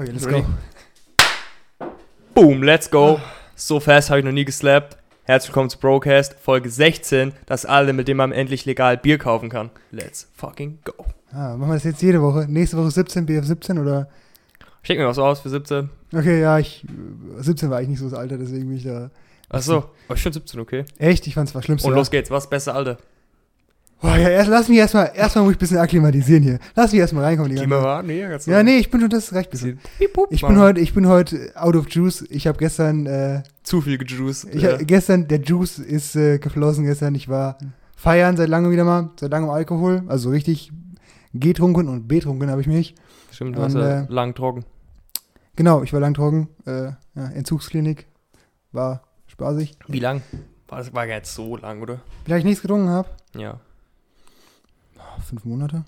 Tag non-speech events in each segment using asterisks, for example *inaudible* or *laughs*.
Okay, let's Ready? go. Boom, let's go. So fast habe ich noch nie geslappt. Herzlich willkommen zu Brocast, Folge 16. Das alle, mit dem man endlich legal Bier kaufen kann. Let's fucking go. Ah, machen wir das jetzt jede Woche? Nächste Woche 17, BF 17 oder? Schick mir was aus für 17. Okay, ja, ich. 17 war eigentlich nicht so das Alter, deswegen bin ich da. Achso, aber ich finde 17 okay. Echt? Ich fand's war schlimmste. Und los geht's, was beste Alter? Boah, ja, erst, lass mich erstmal, erstmal muss ich ein bisschen akklimatisieren hier. Lass mich erstmal reinkommen. Die ganze Zeit. war? Nee, ganz Ja, nee, ich bin schon, das reicht bisschen. Ich bin heute, ich bin heute out of juice. Ich habe gestern, äh, Zu viel gejuiced. ich ja. hab, gestern, der Juice ist äh, geflossen gestern. Ich war feiern seit langem wieder mal, seit langem Alkohol. Also so richtig getrunken und betrunken habe ich mich. Stimmt, du ja äh, lang trocken. Genau, ich war lang trocken. Äh, ja, Entzugsklinik. War spaßig. Wie lang? War, das war gar nicht so lang, oder? Ich nichts getrunken habe? Ja. Fünf Monate.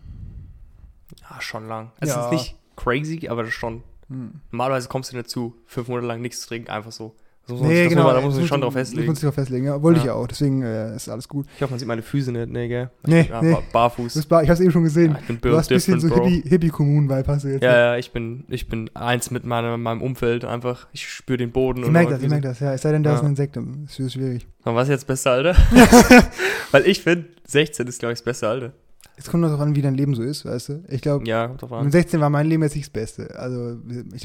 Ja, schon lang. Es Ja. ist nicht crazy, aber das ist schon. Hm. Normalerweise kommst du nicht dazu, fünf Monate lang nichts zu trinken, einfach so. Das Nee, genau. man, da muss man sich schon drauf festlegen. Muss man sich drauf festlegen, ja. Wollte Ja. ich ja auch. Deswegen äh, ist alles gut. Ich hoffe, man sieht meine Füße nicht, nee, gell? Nee, ja, nee. bar- Barfuß. Ich hab's eben schon gesehen. Ja, ich bin du hast ein bisschen so Bro. Hippie- Hippie-Kommunen-Vibe hast du jetzt. Ja, ja, ich bin, ich bin eins mit meinem, meinem Umfeld einfach. Ich spüre den Boden. Ich merke das, ich merke das. Ja, es sei denn, da ist ein Insekt. Das ist schwierig. Und was ist jetzt beste Alter? Weil ich finde, 16 ist, glaube ich, das beste Alter. *laughs* Es kommt noch darauf an, wie dein Leben so ist, weißt du. Ich glaube, Ja, mit an. 16 war mein Leben jetzt nicht das Beste. Also, ich,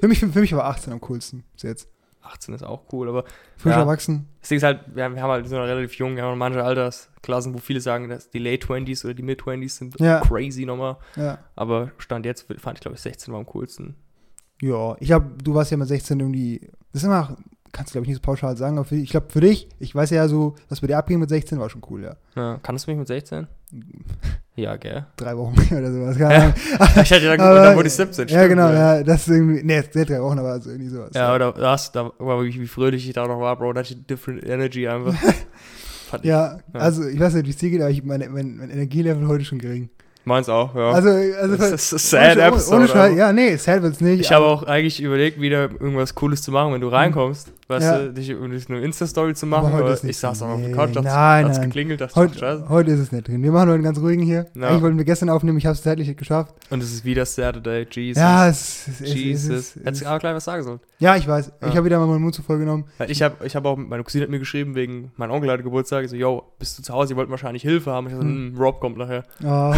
für, mich, für mich war 18 am coolsten. Bis jetzt. 18 ist auch cool, aber Frisch Ja. erwachsen. das Ding ist halt, wir haben, wir haben halt so relativ jung, wir haben manche Altersklassen, wo viele sagen, dass die Late 20s oder die Mid 20s sind Ja. crazy nochmal. Ja. Aber Stand jetzt fand ich, glaube ich, 16 war am coolsten. Ja, ich glaube, du warst ja mit 16 irgendwie. Das ist immer, kannst du glaube ich nicht so pauschal sagen, aber für, ich glaube für dich, ich weiß ja so, was bei dir abging mit 16 war schon cool, ja. Ja, kannst du mich mit 16? Ja, gell? Drei Wochen oder sowas. Ahnung. *laughs* Ich hätte ja Aber- dann wurde ich 17. ja, stimmt, genau, ja. Das ist irgendwie, nee, nicht drei Wochen, aber so irgendwie sowas. Ja, oder das, da war wie, wie fröhlich ich da noch war, Bro, da hatte ich different energy einfach. *laughs* Ich. Ja, Ja. also ich weiß nicht, wie es dir geht, aber ich, mein, mein, mein Energielevel heute schon gering. Meins auch, ja. Also, also das ist eine sad ohne, episode. ohne Scheiß, aber- ja, nee, sad wird's nicht. Ich habe auch eigentlich überlegt, wieder irgendwas Cooles zu machen, wenn du reinkommst. Weißt Ja. du, dich nicht nur Insta-Story zu Aber machen. Aber ist nicht ich saß auch auf der Couch, dachte, nein, hat's nein. geklingelt, dachte, ach, heute, scheiße. heute ist es nicht drin. Wir machen heute einen ganz ruhigen hier. Ja. Eigentlich wollten wir gestern aufnehmen, ich habe es zeitlich nicht geschafft. Und es ist wieder Saturday, Jesus. Ja, es, es, Jesus. es, es, Hättest du aber gleich was sagen sollen. Ja, ich weiß. Ja. Ich habe wieder mal meinen Mund zu voll genommen. Weil ich habe ich hab auch, meine Cousine hat mir geschrieben, wegen mein Onkel hatte Geburtstag. Ich so, yo, bist du zu Hause? Ihr wollt wahrscheinlich Hilfe haben. Ich so, Hm. hm, Rob kommt nachher. Ja.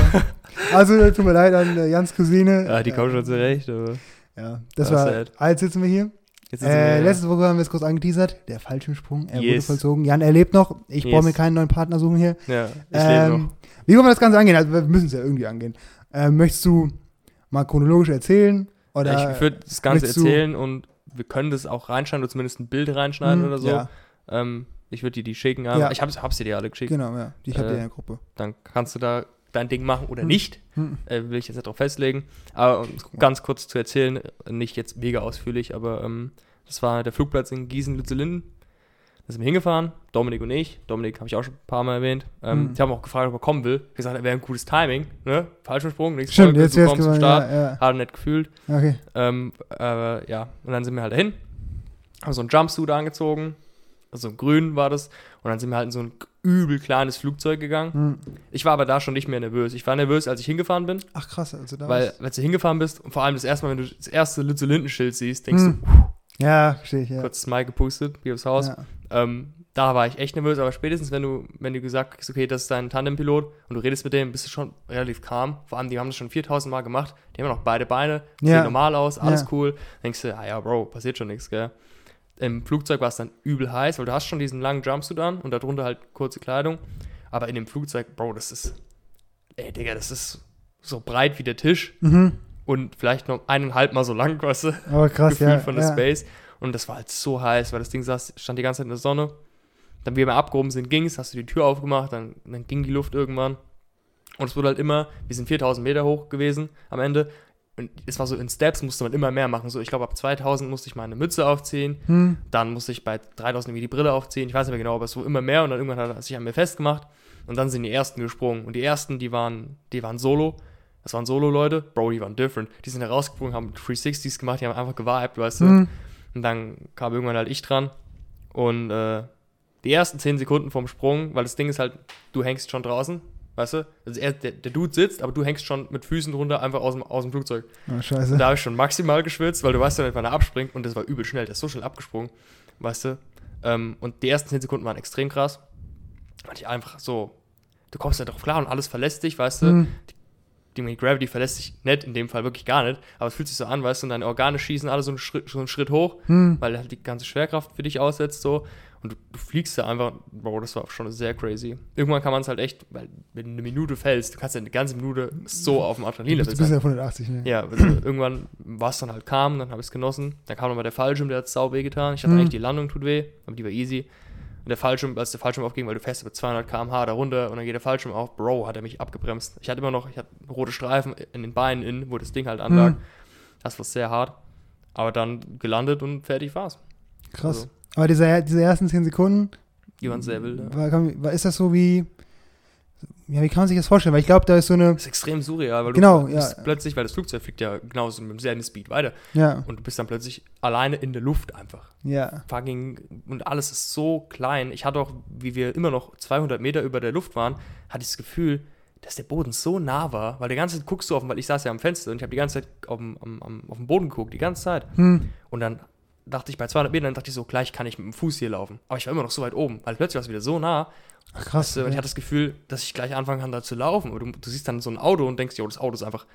also, tut mir leid an äh, Jans Cousine. Ja, die Äh, kommt schon zurecht, aber Ja, das Das war. Jetzt sitzen wir hier. Äh, letzte Woche haben wir es kurz angeteasert. Der Fallschirmsprung. Er wurde Yes. vollzogen. Jan, er lebt noch. Ich brauche Yes. mir keinen neuen Partner suchen hier. Ja, ich Ähm, lebe noch. Wie wollen wir das Ganze angehen? Also, wir müssen es ja irgendwie angehen. Ähm, möchtest du mal chronologisch erzählen? Oder Ja, ich würde das Ganze erzählen und wir können das auch reinschneiden oder zumindest ein Bild reinschneiden Hm, oder so. Ja, Ähm, ich würde dir die schicken. Ja. Ich hab's, hab's dir die alle geschickt. genau, ja. Ich habe Äh, die in der Gruppe. Dann kannst du da dein Ding machen oder Hm. nicht. Hm. Äh, will ich jetzt nicht drauf festlegen. Aber um ganz kurz zu erzählen, nicht jetzt mega ausführlich, aber ähm, das war der Flugplatz in Gießen-Lützelinden. Da sind wir hingefahren, Dominik und ich. Dominik habe ich auch schon ein paar Mal erwähnt. Ähm, Hm. Ich habe auch gefragt, ob er kommen will. Ich hab gesagt, er wäre ein gutes Timing. Ne? Sprung, nächste Stimmt, Folge, jetzt du kommst zum. Start. Ja, Hat er nicht gefühlt. ja. Okay. Ähm, äh, ja, und dann sind wir halt dahin, haben so einen Jumpsuit angezogen, also grün war das, und dann sind wir halt in so ein übel kleines Flugzeug gegangen. Hm. Ich war aber da schon nicht mehr nervös. Ich war nervös, als ich hingefahren bin, Ach krass, also da weil, als du hingefahren bist und vor allem das erste Mal, wenn du das erste Lütze-Linden-Schild siehst, denkst Hm. Ja, verstehe ich, ja. kurz Smile gepustet, wie aufs Haus. ja. Ähm, da war ich echt nervös, aber spätestens, wenn du, wenn du gesagt hast, okay, das ist dein Tandempilot und du redest mit dem, bist du schon relativ calm. Vor allem, die haben das schon 4000 Mal gemacht. Die haben noch beide Beine, sehen Ja. normal aus, alles Ja. cool. denkst du, ah ja, Bro, passiert schon nichts, gell. Im Flugzeug war es dann übel heiß, weil du hast schon diesen langen Jumpsuit an und darunter halt kurze Kleidung. Aber in dem Flugzeug, Bro, das ist, ey, Digga, das ist so breit wie der Tisch Mhm. Und vielleicht noch eineinhalb Mal so lang, weißt du. Aber krass, *laughs* Gefühl ja. von der ja. Space. Und das war halt so heiß, weil das Ding saß, stand die ganze Zeit in der Sonne. Dann, wie wir abgehoben sind, ging es, hast du die Tür aufgemacht, dann, dann ging die Luft irgendwann. Und es wurde halt immer, wir sind 4000 Meter hoch gewesen am Ende. Und es war so in Steps, musste man immer mehr machen. So, ich glaube, ab 2000 musste ich meine Mütze aufziehen. Hm. Dann musste ich bei 3000 irgendwie die Brille aufziehen. Ich weiß nicht mehr genau, aber es wurde immer mehr. Und dann irgendwann hat er sich an mir festgemacht. Und dann sind die ersten gesprungen. Und die ersten, die waren, die waren solo. Das waren Solo-Leute. Bro, die waren different. Die sind da rausgesprungen, haben 360s gemacht, die haben einfach gewiped, weißt du. Hm. Und dann kam irgendwann halt ich dran. Und äh, die ersten 10 Sekunden vom Sprung, weil das Ding ist halt, du hängst schon draußen, Weißt du? Also er, der, der Dude sitzt, aber du hängst schon mit Füßen drunter einfach aus dem, aus dem Flugzeug. Oh, scheiße. Und da habe ich schon maximal geschwitzt, weil du weißt ja wann er abspringt und das war übel schnell. Der ist so schnell abgesprungen, weißt du? Ähm, und die ersten 10 Sekunden waren extrem krass. Weil ich einfach so, du kommst ja drauf klar und alles verlässt dich, weißt du? Hm. Die Gravity verlässt sich nicht, in dem Fall wirklich gar nicht, aber es fühlt sich so an, weißt du, und deine Organe schießen alle so einen Schritt, so einen Schritt hoch, Hm. weil halt die ganze Schwerkraft für dich aussetzt, so. Und du, du fliegst da einfach, Bro, das war schon sehr crazy. Irgendwann kann man es halt echt, weil wenn du eine Minute fällst, du kannst ja eine ganze Minute so auf dem Du Adrenalin bist, du bist ja 180, ne? ja, also *clears throat* irgendwann war es dann halt calm, dann habe ich es genossen. Dann kam nochmal der Fallschirm, der hat sau weh getan. Ich hatte Mhm. eigentlich die Landung tut weh, aber die war easy. Und der Fallschirm, als der Fallschirm aufging, weil du fährst mit 200 km/h da runter und dann geht der Fallschirm auf, Bro, hat er mich abgebremst. Ich hatte immer noch, ich hatte rote Streifen in den Beinen innen, wo das Ding halt anlag. Hm. Das war sehr hart. Aber dann gelandet und fertig war's. Krass. Also, Aber diese, diese ersten 10 Sekunden, die waren sehr wild. Ja. war, ist das so wie, ja, wie kann man sich das vorstellen? Weil ich glaube, da ist so eine, Das ist extrem surreal, weil Genau, du bist ja. plötzlich, weil das Flugzeug fliegt ja genauso mit demselben Speed weiter ja, und du bist dann plötzlich alleine in der Luft einfach. ja, fucking und alles ist so klein. Ich hatte auch, wie wir immer noch 200 Meter über der Luft waren, hatte ich das Gefühl, dass der Boden so nah war, weil die ganze Zeit guckst du auf, den- weil ich saß ja am Fenster und ich habe die ganze Zeit auf dem, am, auf den Boden geguckt, die ganze Zeit. hm, Und dann dachte ich bei 200 Metern, dachte ich so, gleich kann ich mit dem Fuß hier laufen. Aber ich war immer noch so weit oben, weil plötzlich war es wieder so nah. Ach, krass. Weißt du, und ich hatte das Gefühl, dass ich gleich anfangen kann, da zu laufen. Und du, du siehst dann so ein Auto und denkst, jo, das Auto ist einfach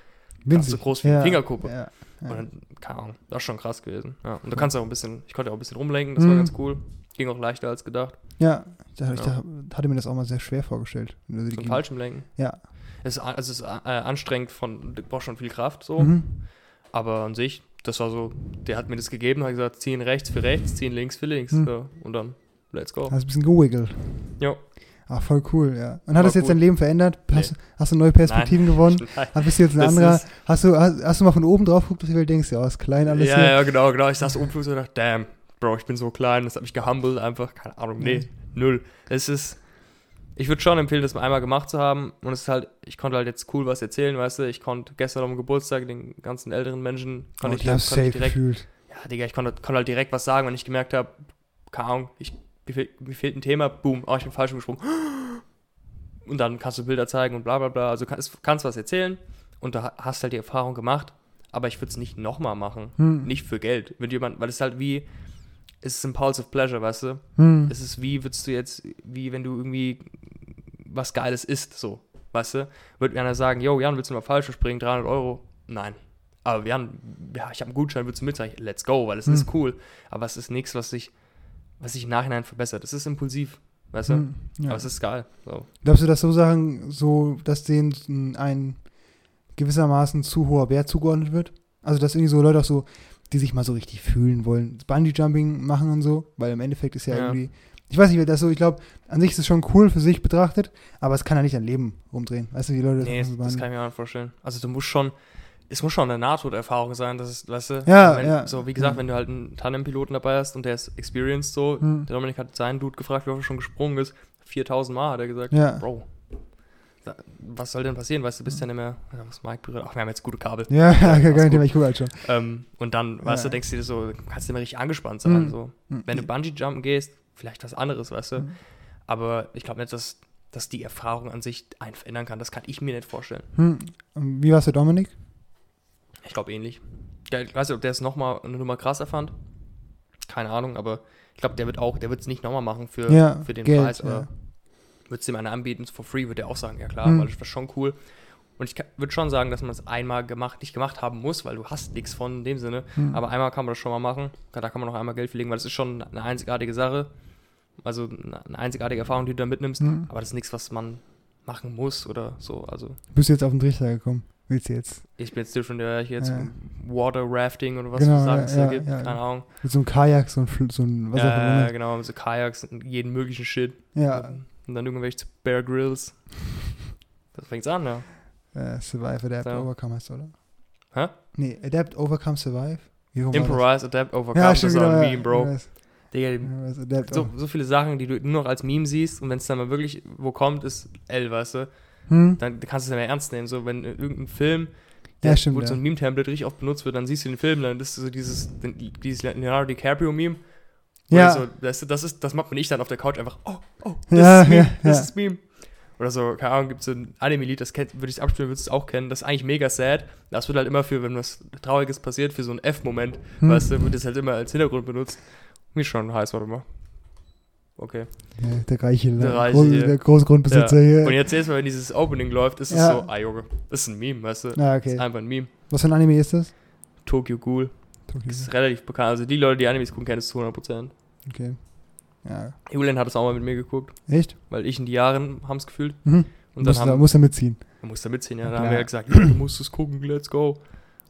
Winzig. so groß wie eine ja, Fingerkuppe. Ja, Und ja. dann, keine Ahnung, das ist schon krass gewesen. Ja. Und du kannst auch ein bisschen, ich konnte auch ein bisschen rumlenken, das war Mhm. ganz cool. Ging auch leichter als gedacht. ja, da, ich Ja. da, hatte mir das auch mal sehr schwer vorgestellt. die So falschem Lenken. Ja. Es ist, also es ist äh, anstrengend von, du brauchst schon viel Kraft so. Mhm. Aber an sich, das war so, der hat mir das gegeben, hat gesagt, ziehen rechts für rechts, ziehen links für links. Mhm. So. Und dann, let's go. Hast ein bisschen gewiggelt. Jo. Ach, voll cool, ja. Und hat das jetzt cool. dein Leben verändert? Nee. Hast, hast du neue Perspektiven gewonnen? *laughs* Nein. Hast, bist du jetzt ein Das anderer? Hast du, hast, hast du mal von oben drauf geguckt, dass du denkst, ja, ist klein alles Ja, hier? ja, genau, genau. Ich saß oben und dachte, damn, Bro, ich bin so klein, das hat mich gehumbelt einfach. Keine Ahnung, nee, null. Es ist, ich würde schon empfehlen, das mal einmal gemacht zu haben. Und es ist halt, ich konnte halt jetzt cool was erzählen, weißt du. Ich konnte gestern am Geburtstag den ganzen älteren Menschen, Oh, konnte ich ich, hab's konnte ich direkt gefühlt. Ja, Digga, ich konnte, konnte halt direkt was sagen, wenn ich gemerkt habe, keine Ahnung, ich, mir, fehlt, mir fehlt ein Thema, boom, oh, ich bin falsch gesprungen. Und dann kannst du Bilder zeigen und bla bla bla. Also kannst, kannst was erzählen und da hast halt die Erfahrung gemacht, aber ich würde es nicht nochmal machen. Hm. Nicht für Geld. Wenn jemand, weil es halt wie, es ist Impulsive Pleasure, weißt du? Hm. Es ist wie, würdest du jetzt, wie wenn du irgendwie was Geiles isst, so, weißt du? Würde mir einer sagen, yo, Jan, willst du mal falsch springen, 300 Euro? Nein. Aber Jan, ja, ich habe einen Gutschein, willst du mit? Sag ich, let's go, weil es Hm. ist cool. Aber es ist nichts, was sich, was sich im Nachhinein verbessert. Es ist impulsiv, weißt du? Hm. Ja. Aber es ist geil. So. Glaubst du, dass so Sachen, so, dass denen ein gewissermaßen zu hoher Wert zugeordnet wird? Also, dass irgendwie so Leute auch so, die sich mal so richtig fühlen wollen, Bungee-Jumping machen und so, weil im Endeffekt ist ja, Ja. irgendwie, ich weiß nicht, das so, ich glaube, an sich ist es schon cool für sich betrachtet, aber es kann ja nicht dein Leben rumdrehen. Weißt du, wie Leute Nee, das, machen? das kann ich mir auch nicht vorstellen. Also du musst schon, es muss schon eine Nahtoderfahrung sein, das ist, weißt du? Ja, wenn, ja. So, wie gesagt, Ja. wenn du halt einen Tandem-Piloten dabei hast und der ist experienced so, Hm. der Dominik hat seinen Dude gefragt, wie oft er schon gesprungen ist. 4000 Mal hat er gesagt. Ja. Bro, was soll denn passieren? Weißt du, bist ja nicht mehr, was Mike berührt. Ach, wir haben jetzt gute Kabel. Ja, *laughs* ja, gar gut. Thema, ich gucke halt schon. Ähm, und dann, weißt Ja. du, denkst du dir so, kannst du immer richtig angespannt sein. Mhm. So. Hm. Wenn du Bungee-Jumpen gehst, vielleicht was anderes, weißt du. Mhm. Aber ich glaube nicht, dass, dass die Erfahrung an sich einen verändern kann. Das kann ich mir nicht vorstellen. Hm. Wie war's für Dominik? Ich glaube ähnlich. Der, ich weiß nicht, ob der es nochmal eine Nummer krasser fand. Keine Ahnung, aber ich glaube, der wird auch, der wird es nicht nochmal machen für, Ja, für den Geld, Preis. ja. Wird es dem einer anbieten, for free, wird er auch sagen, ja klar, Hm. weil das war schon cool. Und ich würde schon sagen, dass man es einmal gemacht, nicht gemacht haben muss, weil du hast nichts von in dem Sinne. Hm. Aber einmal kann man das schon mal machen. Da kann man noch einmal Geld verlegen, weil das ist schon eine einzigartige Sache. Also eine einzigartige Erfahrung, die du da mitnimmst. Hm. Aber das ist nichts, was man machen muss oder so. Also Bist du jetzt auf den Trichter gekommen? Willst du jetzt ich bin jetzt schon der hier jetzt Ja. Water Rafting oder was Genau, Sachen es ja, da gibt. ja, Keine ja. Ahnung. mit so einem Kajak, so ein, Fl- so ein was auch Ja, immer? genau, so Kajaks und jeden möglichen Shit. Ja, Und dann irgendwelche Bear Grills. Das fängt's an, ja. äh, Survive, Adapt, So. Overcome heißt, oder? Hä? Nee, Adapt, Overcome, Survive? Improvise, Adapt, Overcome, Ja, das ist ein ja, Meme, Bro. ich weiß. Digga, Ja, so, so viele Sachen, die du nur noch als Meme siehst und wenn es dann mal wirklich wo kommt, ist L, weißt du? hm? Dann kannst du es nicht mehr ernst nehmen. So, wenn irgendein Film, Ja, stimmt, wo ja. so ein Meme-Template richtig oft benutzt wird, dann siehst du den Film, dann ist so dieses, dieses Leonardo DiCaprio-Meme. Ja. So, du, das, ist, das macht man ich dann auf der Couch einfach, oh, oh, das Ja, ist Meme, ja, das ja. ist Meme. Oder so, keine Ahnung, gibt es so ein Anime-Lied, das kennt- würde ich abspielen, würdest du es auch kennen. Das ist eigentlich mega sad. Das wird halt immer für, wenn was Trauriges passiert, für so einen F-Moment, Hm. weißt du, wird das halt immer als Hintergrund benutzt. Mir schon heiß, warte mal. Okay. Ja, der Reiche, der, Der Reiche große, hier. der große Grundbesitzer Ja. Und hier. jetzt erstmal, wenn dieses Opening läuft, ist es Ja. so, ah Junge, das ist ein Meme, weißt du? Ah, Das okay. ist einfach ein Meme. Was für ein Anime ist das? Tokyo Ghoul. Das ist relativ bekannt. Also die Leute, die Animes gucken, kennen es zu 100%. Okay. Ja. Julian hat es auch mal mit mir geguckt, Echt? weil ich in die Jahren haben es gefühlt. Mhm. Und dann Muss, da, haben, muss er mitziehen. man muss da mitziehen, ja. Dann haben wir ja gesagt, du musst es gucken, let's go.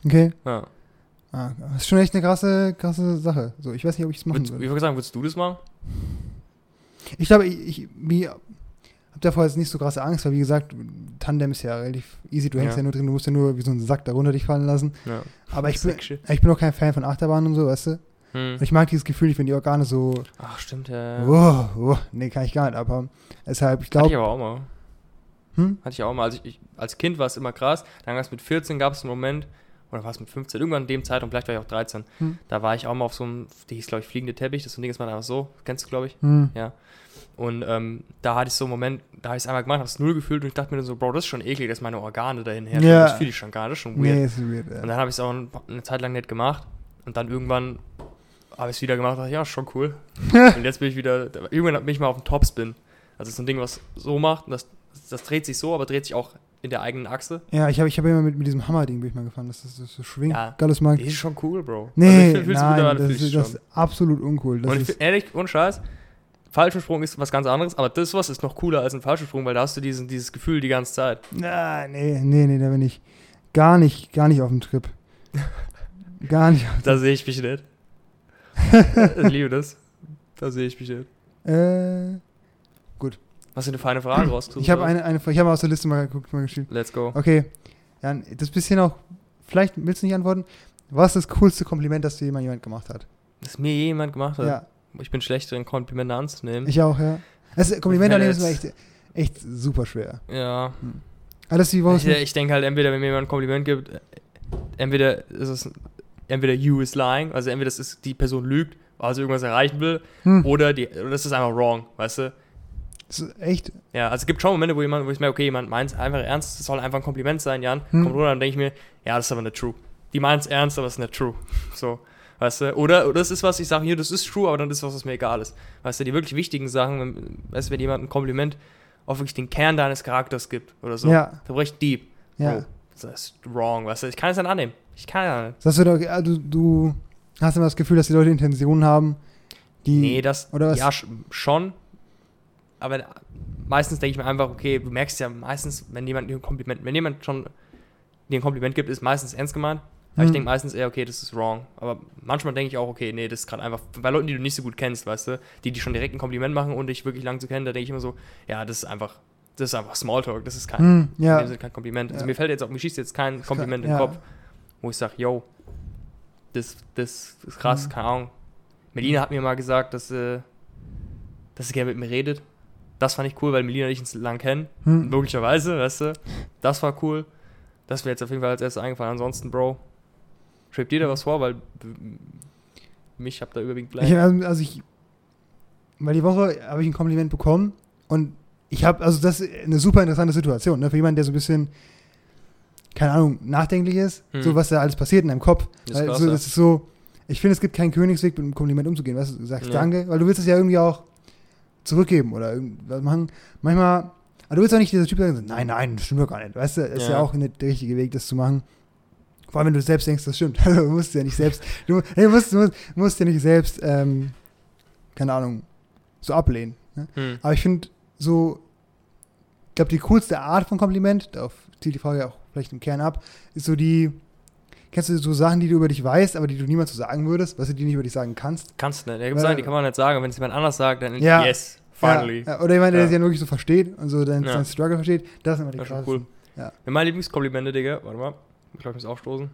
Okay. Ja. Ah, das ist schon echt eine krasse, krasse Sache. So, ich weiß nicht, ob ich es machen Würdest, ich würde. würde sagen, würdest du das machen? Ich glaube, ich, ich wie, hab davor jetzt nicht so krasse Angst, weil wie gesagt, Tandem ist ja relativ easy, du hängst Ja. ja, nur drin, du musst ja nur wie so ein Sack darunter dich fallen lassen. Ja. Aber ich bin, ich bin auch kein Fan von Achterbahnen und so, weißt du? Hm. Ich mag dieses Gefühl, ich finde die Organe so, Ach, stimmt, ja. oh, oh, nee, kann ich gar nicht, aber deshalb, ich Hatte ich glaube, aber auch mal. hm? Hatte ich auch mal. Also ich, ich, als Kind war es immer krass. Dann gab es mit 14 gab es einen Moment, oder war es mit 15, irgendwann in dem Zeitraum, vielleicht war ich auch 13. Hm. Da war ich auch mal auf so einem, der hieß, glaube ich, fliegende Teppich. Das ist so ein Ding, das man einfach so, kennst du, glaube ich. Hm. Und ähm, da hatte ich so einen Moment, da habe ich es einmal gemacht, habe es null gefühlt und ich dachte mir so, Bro, das ist schon eklig, dass meine Organe dahin herrschen. Ja. Das fühle ich schon gar nicht, das ist schon weird. Nee, ist weird. Und Ja. dann habe ich es auch ein- eine Zeit lang nicht gemacht. Und dann irgendwann habe ich es wieder gemacht und dachte, ja, schon cool. *laughs* und jetzt bin ich wieder, irgendwann bin ich mal auf dem Topspin. Also so ein Ding, was so macht, und das, das dreht sich so, aber dreht sich auch in der eigenen Achse. Ja, ich habe ich hab immer mit, mit diesem Hammer-Ding bin ich mal gefahren, das, das so schwingt. Ja. Markt. Das ist schon cool, Bro. Nee, also ich *laughs* nein, das, ist, das ist absolut uncool. Das Und ich ist, ehrlich, ohne Scheiß, Fallschirmsprung ist was ganz anderes, aber das was ist noch cooler als ein Fallschirmsprung, weil da hast du diesen, dieses Gefühl die ganze Zeit. na, nee, nee, nee, da bin ich gar nicht, gar nicht auf dem Trip. *laughs* gar nicht. Da sehe ich mich nicht. *laughs* ich liebe das. Da sehe ich mich nicht. Äh, Was für eine feine Frage rausgesucht? ich habe eine, eine, ich habe aus der Liste mal geguckt, mal geschrieben. Let's go. Okay, Jan, das bisschen auch, vielleicht willst du nicht antworten. Was ist das coolste Kompliment, das dir jemand, jemand gemacht hat? Das mir jemand gemacht hat. Ja, Ich bin schlecht drin, Komplimente anzunehmen. ich auch, ja. Also, Kompliment Wenn annehmen ist echt, echt super schwer. ja. Alles die Woche. Ich, ich denke halt, entweder, wenn mir jemand ein Kompliment gibt, entweder ist es, entweder you is lying, also entweder das ist, die Person lügt, also irgendwas erreichen will, Hm, oder, die, oder das ist einfach wrong, weißt du? Das ist echt. Ja, also es gibt schon Momente, wo jemand, wo ich merke, okay, jemand meint es einfach ernst, das soll einfach ein Kompliment sein, Jan. Hm. Kommt runter, dann denke ich mir, ja, das ist aber nicht true. Die meint es ernst, aber es ist nicht true. So, weißt du? Oder, oder das ist was, ich sage, hier, das ist true, aber dann ist was, was mir egal ist. Weißt du, die wirklich wichtigen Sachen, wenn, weißt du, wenn jemand ein Kompliment auf wirklich den Kern deines Charakters gibt oder so, Ja, da bricht deep. ja. Bro, das ist wrong, weißt du? Ich kann es nicht annehmen. Ich kann ja nicht. Du doch, ja, du, hast immer das Gefühl, dass die Leute Intentionen haben, die. Nee, das, oder was? ja, sch- schon. Aber meistens denke ich mir einfach, okay, du merkst ja meistens, wenn jemand dir ein Kompliment, wenn jemand schon dir ein Kompliment gibt, ist meistens ernst gemeint. Aber ich Hm. denke meistens eher, okay, das ist wrong. Aber manchmal denke ich auch, okay, nee, das ist gerade einfach, bei Leuten, die du nicht so gut kennst, weißt du, die, die schon direkt ein Kompliment machen und dich wirklich lang zu kennen, da denke ich immer so, ja, das ist einfach, das ist einfach Smalltalk, das ist kein, Hm, in ja. kein Kompliment. Also Ja. mir fällt jetzt auch, mir schießt jetzt kein Kompliment in ja. den Kopf, wo ich sage, yo, das, das ist krass, Mhm. keine Ahnung. Melina hat mir mal gesagt, dass, äh, dass sie gerne mit mir redet. Das fand ich cool, weil Melina und ich uns lang kennen. Hm. Logischerweise, weißt du. Das war cool. Das wäre jetzt auf jeden Fall als erstes eingefallen. Ansonsten, Bro, schreibt dir da was vor, weil mich habt da überwiegend Ich, blank. also also ich, weil die Woche habe ich ein Kompliment bekommen und ich habe, also das ist eine super interessante Situation, ne, für jemanden, der so ein bisschen, keine Ahnung, nachdenklich ist, Hm. so was da alles passiert in deinem Kopf. Das ist Weil krass, so, ja. das ist so, ich finde, es gibt keinen Königsweg, mit einem Kompliment umzugehen, weißt du, du sagst Ja. Danke, weil du willst es ja irgendwie auch zurückgeben oder irgendwas machen. Manchmal, aber du willst auch nicht dieser Typ sagen, nein, nein, das stimmt doch gar nicht, weißt du, ist ja, Ja. auch nicht der richtige Weg, das zu machen. Vor allem, wenn du selbst denkst, das stimmt. *laughs* Also, du musst ja nicht selbst, du, du, musst, musst, musst ja nicht selbst, ähm, keine Ahnung, so ablehnen. Ne? Hm. Aber ich finde so, ich glaube, die coolste Art von Kompliment, darauf zielt die Frage auch vielleicht im Kern ab, ist so die, kennst du so Sachen, die du über dich weißt, aber die du niemals so sagen würdest, was du die nicht über dich sagen kannst? Kannst du nicht. Da gibt Weil- Sachen, die kann man nicht sagen. Wenn es jemand anders sagt, dann Ja. yes, finally. Ja, oder jemand, der Ja. es ja wirklich so versteht und so deinen Ja. Struggle versteht, das ist immer die Das ist cool. Ja. Meine Lieblingskomplimente, Digga, warte mal, ich glaube, ich muss aufstoßen.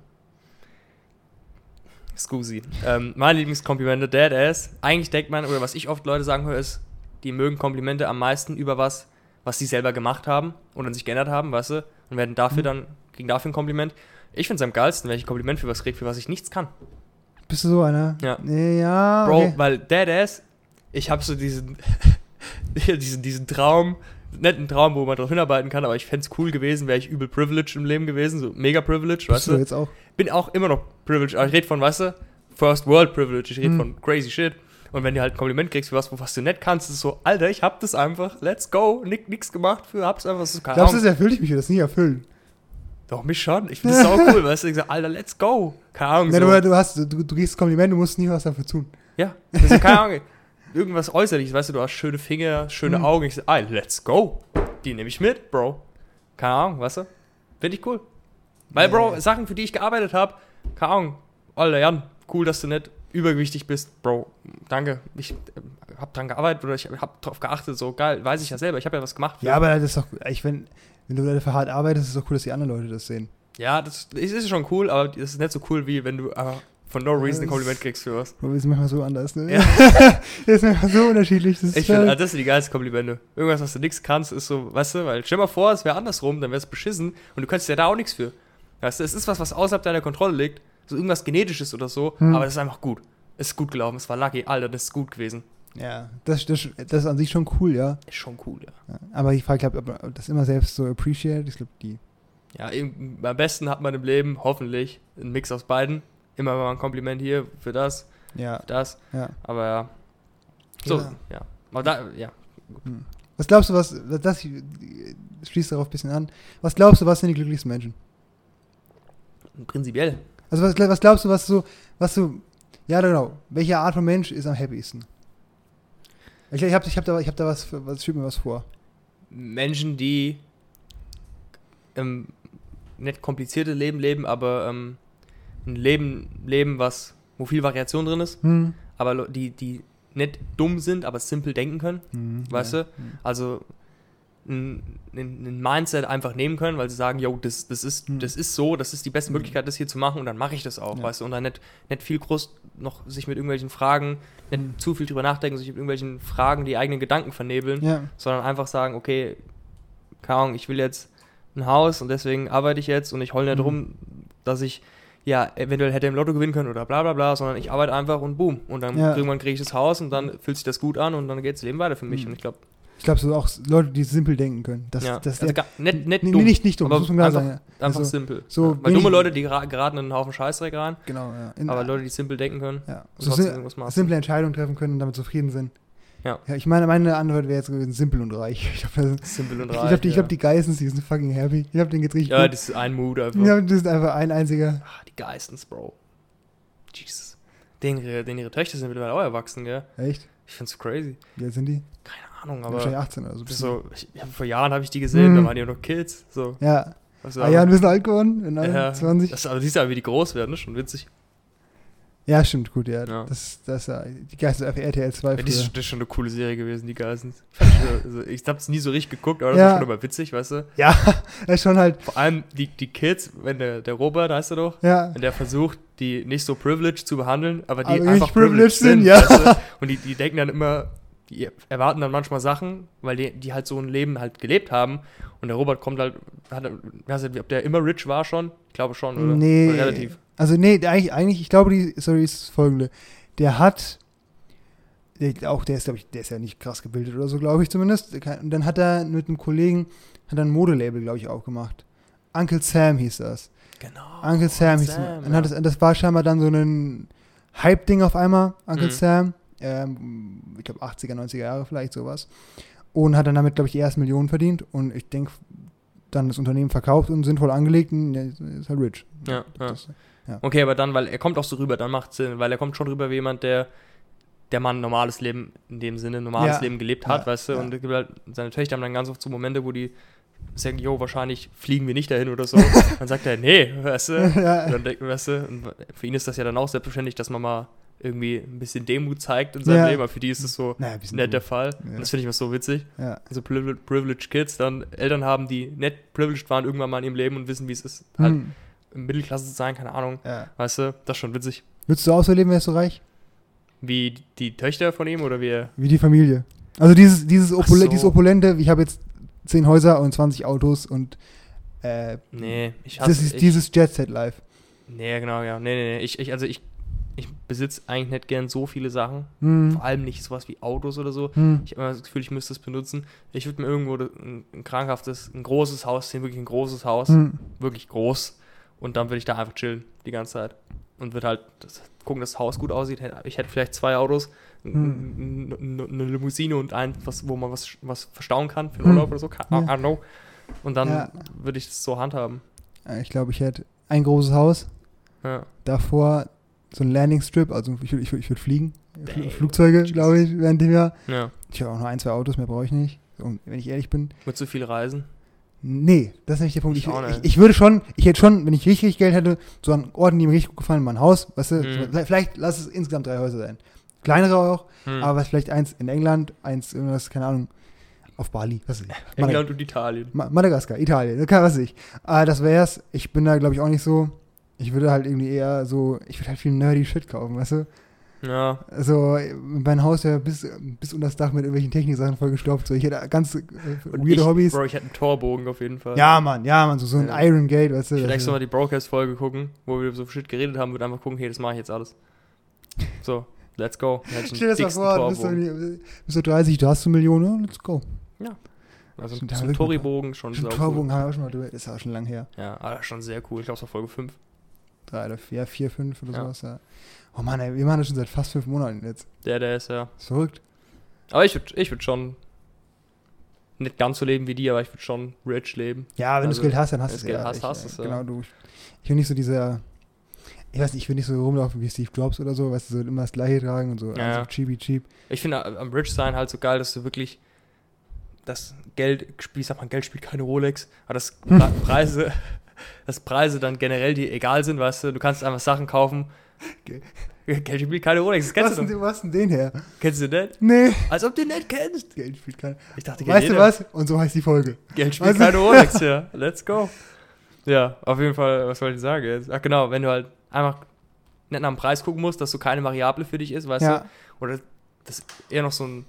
Scusi. Ähm, meine Lieblingskomplimente, Deadass. Eigentlich denkt man, oder was ich oft Leute sagen höre, ist, die mögen Komplimente am meisten über was, was sie selber gemacht haben und an sich geändert haben, weißt du? Und werden dafür Mhm. dann, kriegen dafür ein Kompliment. Ich finde es am geilsten, wenn ich ein Kompliment für was kriege, für was ich nichts kann. Bist du so einer? Ja. Ja. Bro, okay. weil Deadass, ich habe so diesen, *laughs* diesen, diesen Traum, netten Traum, wo man drauf hinarbeiten kann, aber ich fände es cool gewesen, wäre ich übel privileged im Leben gewesen, so mega privileged, Bist weißt du du? jetzt auch? Bin auch immer noch privileged, aber ich rede von, weißt du, First World Privilege, ich rede Hm. von crazy shit. Und wenn du halt ein Kompliment kriegst für was, wo was du nicht kannst, ist es so, Alter, ich hab das einfach, let's go, Nick, nix gemacht für, hab's einfach, so, keine Glaubst du, das erfüllt ich mich, das nie erfüllen? Doch, mich schon, ich finde das auch cool, weißt du, ich sag, Alter, let's go, keine Ahnung, Ja, so. du, du, hast, du, du gehst Kompliment, du musst nie was dafür tun. Ja, das ist keine Ahnung. Irgendwas äußerliches, weißt du, du hast schöne Finger, schöne Hm. Augen. Ich sag, ey, let's go. Die nehme ich mit, Bro. Keine Ahnung, weißt du? Finde ich cool. Weil, Bro, Nee. Sachen, für die ich gearbeitet habe, keine Ahnung. Alter, Jan, cool, dass du nicht übergewichtig bist, Bro. Danke. Ich äh, hab dran gearbeitet oder ich hab drauf geachtet, so geil, weiß ich ja selber. Ich habe ja was gemacht. Ja, aber das ist doch, ich, wenn, wenn du dafür hart arbeitest, ist es doch cool, dass die anderen Leute das sehen. ja, das ist, ist schon cool, aber das ist nicht so cool, wie wenn du äh, von no reason ein das- Kompliment kriegst für was. Aber wir sind manchmal so anders, ne? Ja. *laughs* das ist manchmal so unterschiedlich. Das Ich finde, voll- also das sind die geilsten Komplimente. Irgendwas, was du nichts kannst, ist so, weißt du, weil stell mal vor, es wäre andersrum, dann wäre es beschissen und du könntest ja da auch nichts für. Weißt du, es ist was, was außerhalb deiner Kontrolle liegt, so irgendwas Genetisches oder so, Hm. aber es ist einfach gut. Es ist gut gelaufen, es war lucky, Alter, das ist gut gewesen. Ja, das, das, das ist an sich schon cool, ja. Ist schon cool, ja. Ja, Aber ich frage, ob ob das immer selbst so appreciate. Ich glaube, die. Ja, eben, am besten hat man im Leben hoffentlich einen Mix aus beiden. Immer mal ein Kompliment hier für das, Ja, für das, ja. aber ja. So, Ja. ja. Aber da, ja. Was glaubst du, was, das schließt darauf ein bisschen an. Was glaubst du, was sind die glücklichsten Menschen? Prinzipiell. Also was, was glaubst du, was so, was so, ja genau, welche Art von Mensch ist am happiesten? Ich, ich habe ich hab da, ich hab da was, für- was schiebt mir was vor. Menschen, die ähm, nicht komplizierte Leben leben, aber ähm, ein Leben leben, was, wo viel Variation drin ist, Hm. aber die, die nicht dumm sind, aber simpel denken können. Hm, Weißt ja. du? Also ein, ein ein Mindset einfach nehmen können, weil sie sagen, yo, das, das, ist, Hm. das ist so, das ist die beste Möglichkeit, das hier zu machen und dann mache ich das auch, Ja. weißt du? Und dann nicht, nicht viel groß noch sich mit irgendwelchen Fragen, nicht zu viel drüber nachdenken, sich mit irgendwelchen Fragen die eigenen Gedanken vernebeln Ja. sondern einfach sagen, okay, keine Ahnung, ich will jetzt ein Haus und deswegen arbeite ich jetzt und ich heule nicht Mhm. rum, dass ich ja eventuell hätte im Lotto gewinnen können oder bla bla bla, sondern ich arbeite einfach und boom. Und dann Ja. irgendwann kriege ich das Haus und dann fühlt sich das gut an und dann geht das Leben weiter für mich. Mhm. Und ich glaube, Ich glaube, so auch Leute, die simpel denken können. Das, ja, das also der, nicht, nicht nee, dumm, nicht, nicht dumm, aber das muss man klar einfach- sagen. Ja. einfach Also, simpel. so ja. Weil dumme Leute, die gera- geraten in einen Haufen Scheißdreck rein, Genau, ja. In, aber Leute, die simpel denken können, ja. so sim simple Entscheidungen treffen können und damit zufrieden sind. Ja. ja ich meine, meine Antwort wäre jetzt gewesen, simpel und reich. Ich glaube, Simpel und ich reich. glaub, die, ich ja. glaub, die Geissens, die sind fucking happy. Ich glaube, denen geht's richtig ja, gut. das ist ein Mood einfach. Ja, das ist einfach ein einziger. Ah, die Geistens, Bro. Jesus. Den ihre, den ihre Töchter sind mittlerweile auch erwachsen, gell? Echt? Ich find's crazy. Wie alt sind die? Keine Ahnung, Wahrscheinlich aber 18 oder so. so, ich, ich vor Jahren habe ich die gesehen, Mhm. da waren die noch Kids. So. Ja. Also, Ah ja, ein bisschen alt geworden, in ja, 20. das, aber siehst du ja, wie die groß werden, ne? Schon witzig. Ja, stimmt, gut, ja. Ja. Das, das ja die Geister auf RTL 2 Ja, die früher. ist, das ist schon eine coole Serie gewesen, die schon- *laughs* Also, ich hab's nie so richtig geguckt, aber das Ja. ist schon immer witzig, weißt du? Ja, *laughs* das ist schon halt, Vor allem die, die Kids, wenn der, der Robert, heißt er doch, ja. wenn der versucht, die nicht so privileged zu behandeln, aber die Aber nicht einfach privileged privileged sind, sind. ja. Weißt du? Und die, die denken dann immer, die erwarten dann manchmal Sachen, weil die, die halt so ein Leben halt gelebt haben. Und der Robert kommt halt, hat, weiß nicht, ob der immer rich war schon? Ich glaube schon, oder? Nee. Oder relativ. Also, nee, eigentlich, eigentlich, ich glaube, die Story ist folgende. Der hat, der, auch der ist, glaube ich, der ist ja nicht krass gebildet oder so, glaube ich zumindest. Und dann hat er mit einem Kollegen, hat er ein Modelabel, glaube ich, aufgemacht. Uncle Sam hieß das. Genau. Uncle Sam hieß Sam, das. Und hat das. Das war scheinbar dann so ein Hype-Ding auf einmal, Uncle Mhm. Sam. Ähm, ich glaube 80er, 90er Jahre vielleicht sowas. Und hat dann damit, glaube ich, die ersten Millionen verdient. Und ich denke, dann das Unternehmen verkauft und sinnvoll angelegt und ist halt rich. Ja, ja. Das, Okay, aber dann, weil er kommt auch so rüber, dann macht Sinn, weil er kommt schon rüber wie jemand, der der mal ein normales Leben in dem Sinne, ein normales Ja. Leben gelebt hat, Ja, weißt du, ja. und es halt, seine Töchter haben dann ganz oft so Momente, wo die sagen, jo, wahrscheinlich fliegen wir nicht dahin oder so. *laughs* dann sagt er, nee, weißt du, *laughs* ja, dann weißt du, und für ihn ist das ja dann auch selbstverständlich, dass man mal irgendwie ein bisschen Demut zeigt in seinem Ja. Leben, aber für die ist es so naja, nicht der. Fall. Ja. Und das finde ich immer so witzig. Ja. So privi- privileged Kids dann Eltern haben, die nicht privileged waren irgendwann mal in ihrem Leben und wissen, wie es ist, halt Hm. in Mittelklasse zu sein, keine Ahnung. ja. Weißt du, das ist schon witzig. Würdest du auch so leben, wärst du reich? Wie die Töchter von ihm oder wie er. Wie die Familie. Also dieses, dieses, Opul so. dieses Opulente, ich habe jetzt 10 Häuser und 20 Autos und äh, Nee, ich hasse das ist ich, dieses Jet Set Life. Nee, genau, ja. Nee, nee, nee. Ich, ich, also ich ich besitze eigentlich nicht gern so viele Sachen. Hm. Vor allem nicht sowas wie Autos oder so. Hm. Ich habe immer das Gefühl, ich müsste es benutzen. Ich würde mir irgendwo ein, ein krankhaftes, ein großes Haus sehen, wirklich ein großes Haus, Hm. wirklich groß. Und dann würde ich da einfach chillen die ganze Zeit. Und würde halt das, gucken, dass das Haus gut aussieht. Ich hätte vielleicht zwei Autos, Hm. eine Limousine und ein, was, wo man was, was verstauen kann für den Hm. Urlaub oder so. Ja. I. Und dann Ja. würde ich das so handhaben. Ich glaube, ich hätte ein großes Haus, Ja. davor so ein Landing Strip, also ich würde ich würd, ich würd fliegen. Fl Dang. Flugzeuge, glaube ich, während dem Jahr. ja. Ich habe auch noch ein, zwei Autos, mehr brauche ich nicht. Und wenn ich ehrlich bin, Mit so viel Reisen. nee, das ist nicht der Punkt. Ich, Ich ich, würde schon, ich hätte schon, wenn ich richtig Geld hätte, so an Orten, die mir richtig gut gefallen, mal ein Haus, weißt du, so, vielleicht, vielleicht lass es insgesamt drei Häuser sein. Kleinere auch, Hm. aber vielleicht eins in England, eins irgendwas, keine Ahnung, auf Bali, was weiß ich. Madag- England und Italien. Ma Madagaskar, Italien, was weiß ich. Äh, das wär's. Ich bin da, glaube ich, auch nicht so. Ich würde halt irgendwie eher so, ich würde halt viel nerdy Shit kaufen, weißt du? Ja. Also, mein Haus wäre bis, bis unter das Dach mit irgendwelchen Techniksachen vollgestopft. So, ich hätte ganz äh, weirde ich, Hobbys. Bro, ich hätte einen Torbogen auf jeden Fall. Ja, Mann, ja, Mann, so, so ein Ja. Iron Gate, weißt du? Extra ist- mal die Broadcast-Folge gucken, wo wir so Shit geredet haben, würde einfach gucken, hey, das mache ich jetzt alles. So, let's go. Stell dir das mal vor, du bist so, so 30, du hast eine Million, ja, let's go. Also Stimmt, da so haben ein Toribogen schon sau Torbogen haben wir auch schon mal drüber, das ist auch schon lang her. Ja, aber schon sehr cool. Ich glaube, es war Folge 5. Drei oder vier, vier, fünf oder Ja. sowas, ja. Oh Mann, ey, wir machen das schon seit fast fünf Monaten jetzt. Der, der ist ja. Ist verrückt. Aber ich würde ich würd schon nicht ganz so leben wie die, aber ich würde schon rich leben. Ja, wenn Also, du das Geld hast, dann hast du es Geld ja. hast, ich, hast du's, ja. Genau, du. Ich will nicht so dieser, ich weiß nicht, ich will nicht so rumlaufen wie Steve Jobs oder so, weißt du, so immer das Gleiche tragen und so, Ja, also cheapy cheap. Ich finde äh, am Rich sein halt so geil, dass du wirklich das Geld, wie sagt man, Geld spielt keine Rolex, aber das Pre- *laughs* Preise, *laughs* dass Preise dann generell dir egal sind, weißt du, du kannst einfach Sachen kaufen. Ge- Geld spielt keine Rolex, das Was kennst denn, du den- doch. was denn den her? Kennst du nicht? Nee. Als ob du den nicht kennst. Geld spielt kein. Ich dachte, Weißt du was? Und so heißt die Folge. Geld spielt Also- keine Rolex, ja. *laughs* Let's go. Ja, auf jeden Fall, was wollte ich sagen jetzt? Ach genau, wenn du halt einfach nicht nach dem Preis gucken musst, dass so keine Variable für dich ist, weißt Ja. du? Oder das ist eher noch so ein,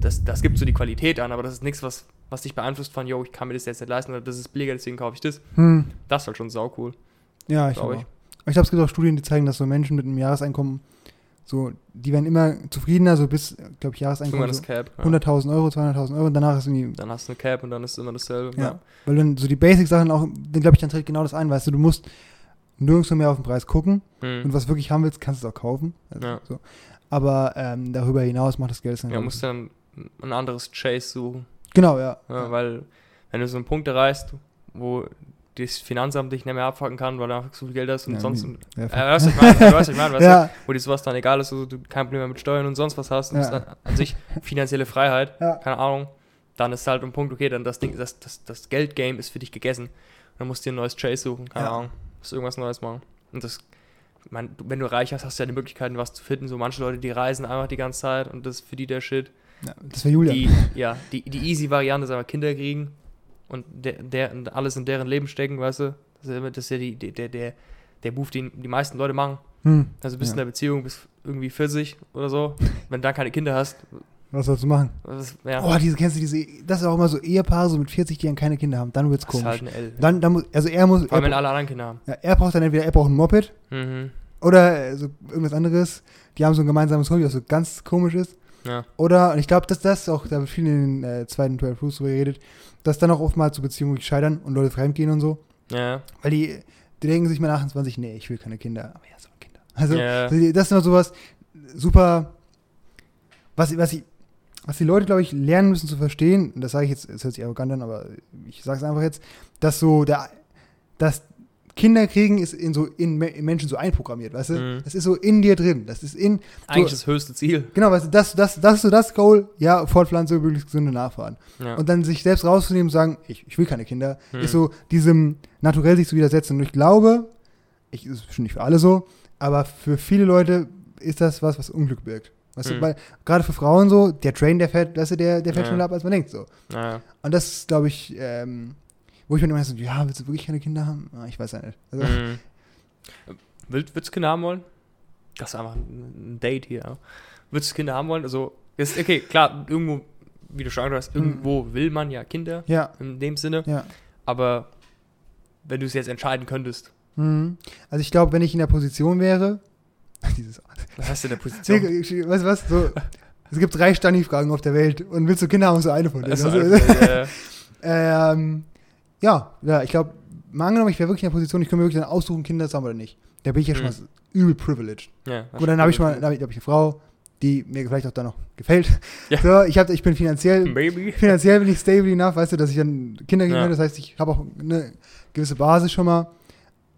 das, das gibt so die Qualität an, aber das ist nichts, was, was dich beeinflusst von, yo, ich kann mir das jetzt nicht leisten oder das ist billiger, deswegen kaufe ich das. Hm. Das ist halt schon sau cool. Ja, ich Glaub glaube ich. ich. Glaube, es gibt auch Studien, die zeigen, dass so Menschen mit einem Jahreseinkommen, so, die werden immer zufriedener, so bis, glaube ich, Jahreseinkommen so. Ja. 100.000 Euro, 200.000 Euro und danach ist irgendwie Dann hast du eine Cap und dann ist es immer dasselbe. Ja. Weil dann so die Basic-Sachen auch, glaube ich, dann tritt genau das ein, weißt du, du musst nirgendwo mehr auf den Preis gucken Hm. und was wirklich haben willst, kannst du es auch kaufen. Also, Ja. so. Aber ähm, darüber hinaus macht das Geld dann. Ja, musst dann ein anderes Chase suchen. Genau, ja. Ja, Weil, wenn du so einen Punkt erreichst, wo das Finanzamt dich nicht mehr abfacken kann, weil du einfach so viel Geld hast und Ja, sonst. Äh, *laughs* Ja, weißt du, was ich meine? Weißt, ich weißt ja? Wo dir sowas dann egal ist, also du kein Problem mehr mit Steuern und sonst was hast und Ja. dann an sich finanzielle Freiheit, keine Ahnung, dann ist halt ein Punkt, okay, dann das Ding, das, das, das Geldgame ist für dich gegessen. Dann musst du dir ein neues Chase suchen, keine. Ahnung, musst irgendwas Neues machen. Und das, du- wenn du reich hast, hast du ja die Möglichkeiten, was zu finden. So manche Leute, die reisen einfach die ganze Zeit und das ist für die der Shit. Ja, das wäre Julia. Die, ja, die, die easy Variante ist einfach Kinder kriegen und der, der, alles in deren Leben stecken, weißt du? Das ist ja, das ist ja die, der, der, der Move, den die meisten Leute machen. Hm. Also bist Ja. in der Beziehung, bis irgendwie 40 oder so. Wenn du dann keine Kinder hast, Was sollst du machen? das ist, ja, Oh, diese, kennst du diese, das ist auch immer so Ehepaare, so mit 40, die dann keine Kinder haben, dann wird's das ist komisch. halt ein L. Dann, dann muss, also er muss, Vor allem, wenn alle anderen Kinder haben. ja, er braucht dann entweder, er braucht ein Moped Mhm. oder so irgendwas anderes. Die haben so ein gemeinsames Hobby, was so ganz komisch ist. Ja. Oder, und ich glaube, dass das auch, da wird viel in den äh, zweiten 12 Rules drüber geredet, dass dann auch oftmals so Beziehungen scheitern und Leute fremdgehen und so. Ja. Weil die, die denken sich mal nach 28, nee, ich will keine Kinder. Aber ja, so Kinder. Also, Ja. das ist immer sowas super, was, was, ich, was die Leute, glaube ich, lernen müssen zu verstehen, und das sage ich jetzt, es hört sich arrogant an, aber ich sage es einfach jetzt, dass so der, dass Kinder kriegen ist in so in, in Menschen so einprogrammiert, weißt du? Mhm. Das ist so in dir drin. Das ist in, Eigentlich das höchste Ziel. genau, weißt du, das, das, das ist so das Goal, ja, Fortpflanzung, möglichst gesunde Nachfahren. Ja. Und dann sich selbst rauszunehmen und sagen, ich, ich will keine Kinder, Hm. ist so diesem naturell sich zu widersetzen. Und ich glaube, ich, das ist bestimmt nicht für alle so, aber für viele Leute ist das was, was Unglück birgt. Weißt du, Hm. weil gerade für Frauen so, der Train, der fährt, weißt du, der, der fährt Ja. schneller ab, als man denkt. So. ja. Und das ist, glaube ich, ähm, wo ich mir immer so, ja, willst du wirklich keine Kinder haben? Ah, ich weiß ja nicht. Also, Mhm. *laughs* Will, würdest du Kinder haben wollen? Das ist einfach ein Date hier. Würdest du Kinder haben wollen? Also, ist, okay, klar, irgendwo, wie du schon gesagt hast, Mhm. irgendwo will man ja Kinder Ja, in dem Sinne. ja. Aber wenn du es jetzt entscheiden könntest, Mhm. Also ich glaube, wenn ich in der Position wäre, *laughs* Dieses, Was hast du in der Position? *laughs* du was? So, es gibt drei Stani-Fragen auf der Welt und willst du Kinder haben, so eine von denen. Also, Also, äh, ähm, ja, ja, ich glaube, mal angenommen, ich wäre wirklich in der Position, ich könnte mir wirklich dann aussuchen, Kinder zu haben oder nicht. Da bin ich ja schon Mhm. mal übel privileged. ja, Gut, dann habe ich schon mal, dann habe ich, hab ich eine Frau, die mir vielleicht auch dann noch gefällt. *laughs* Ja. So, ich, hab, ich bin finanziell, *laughs* Baby. finanziell bin ich stable enough, weißt du, dass ich dann Kinder kriegen Ja. kann. Das heißt, ich habe auch eine gewisse Basis schon mal.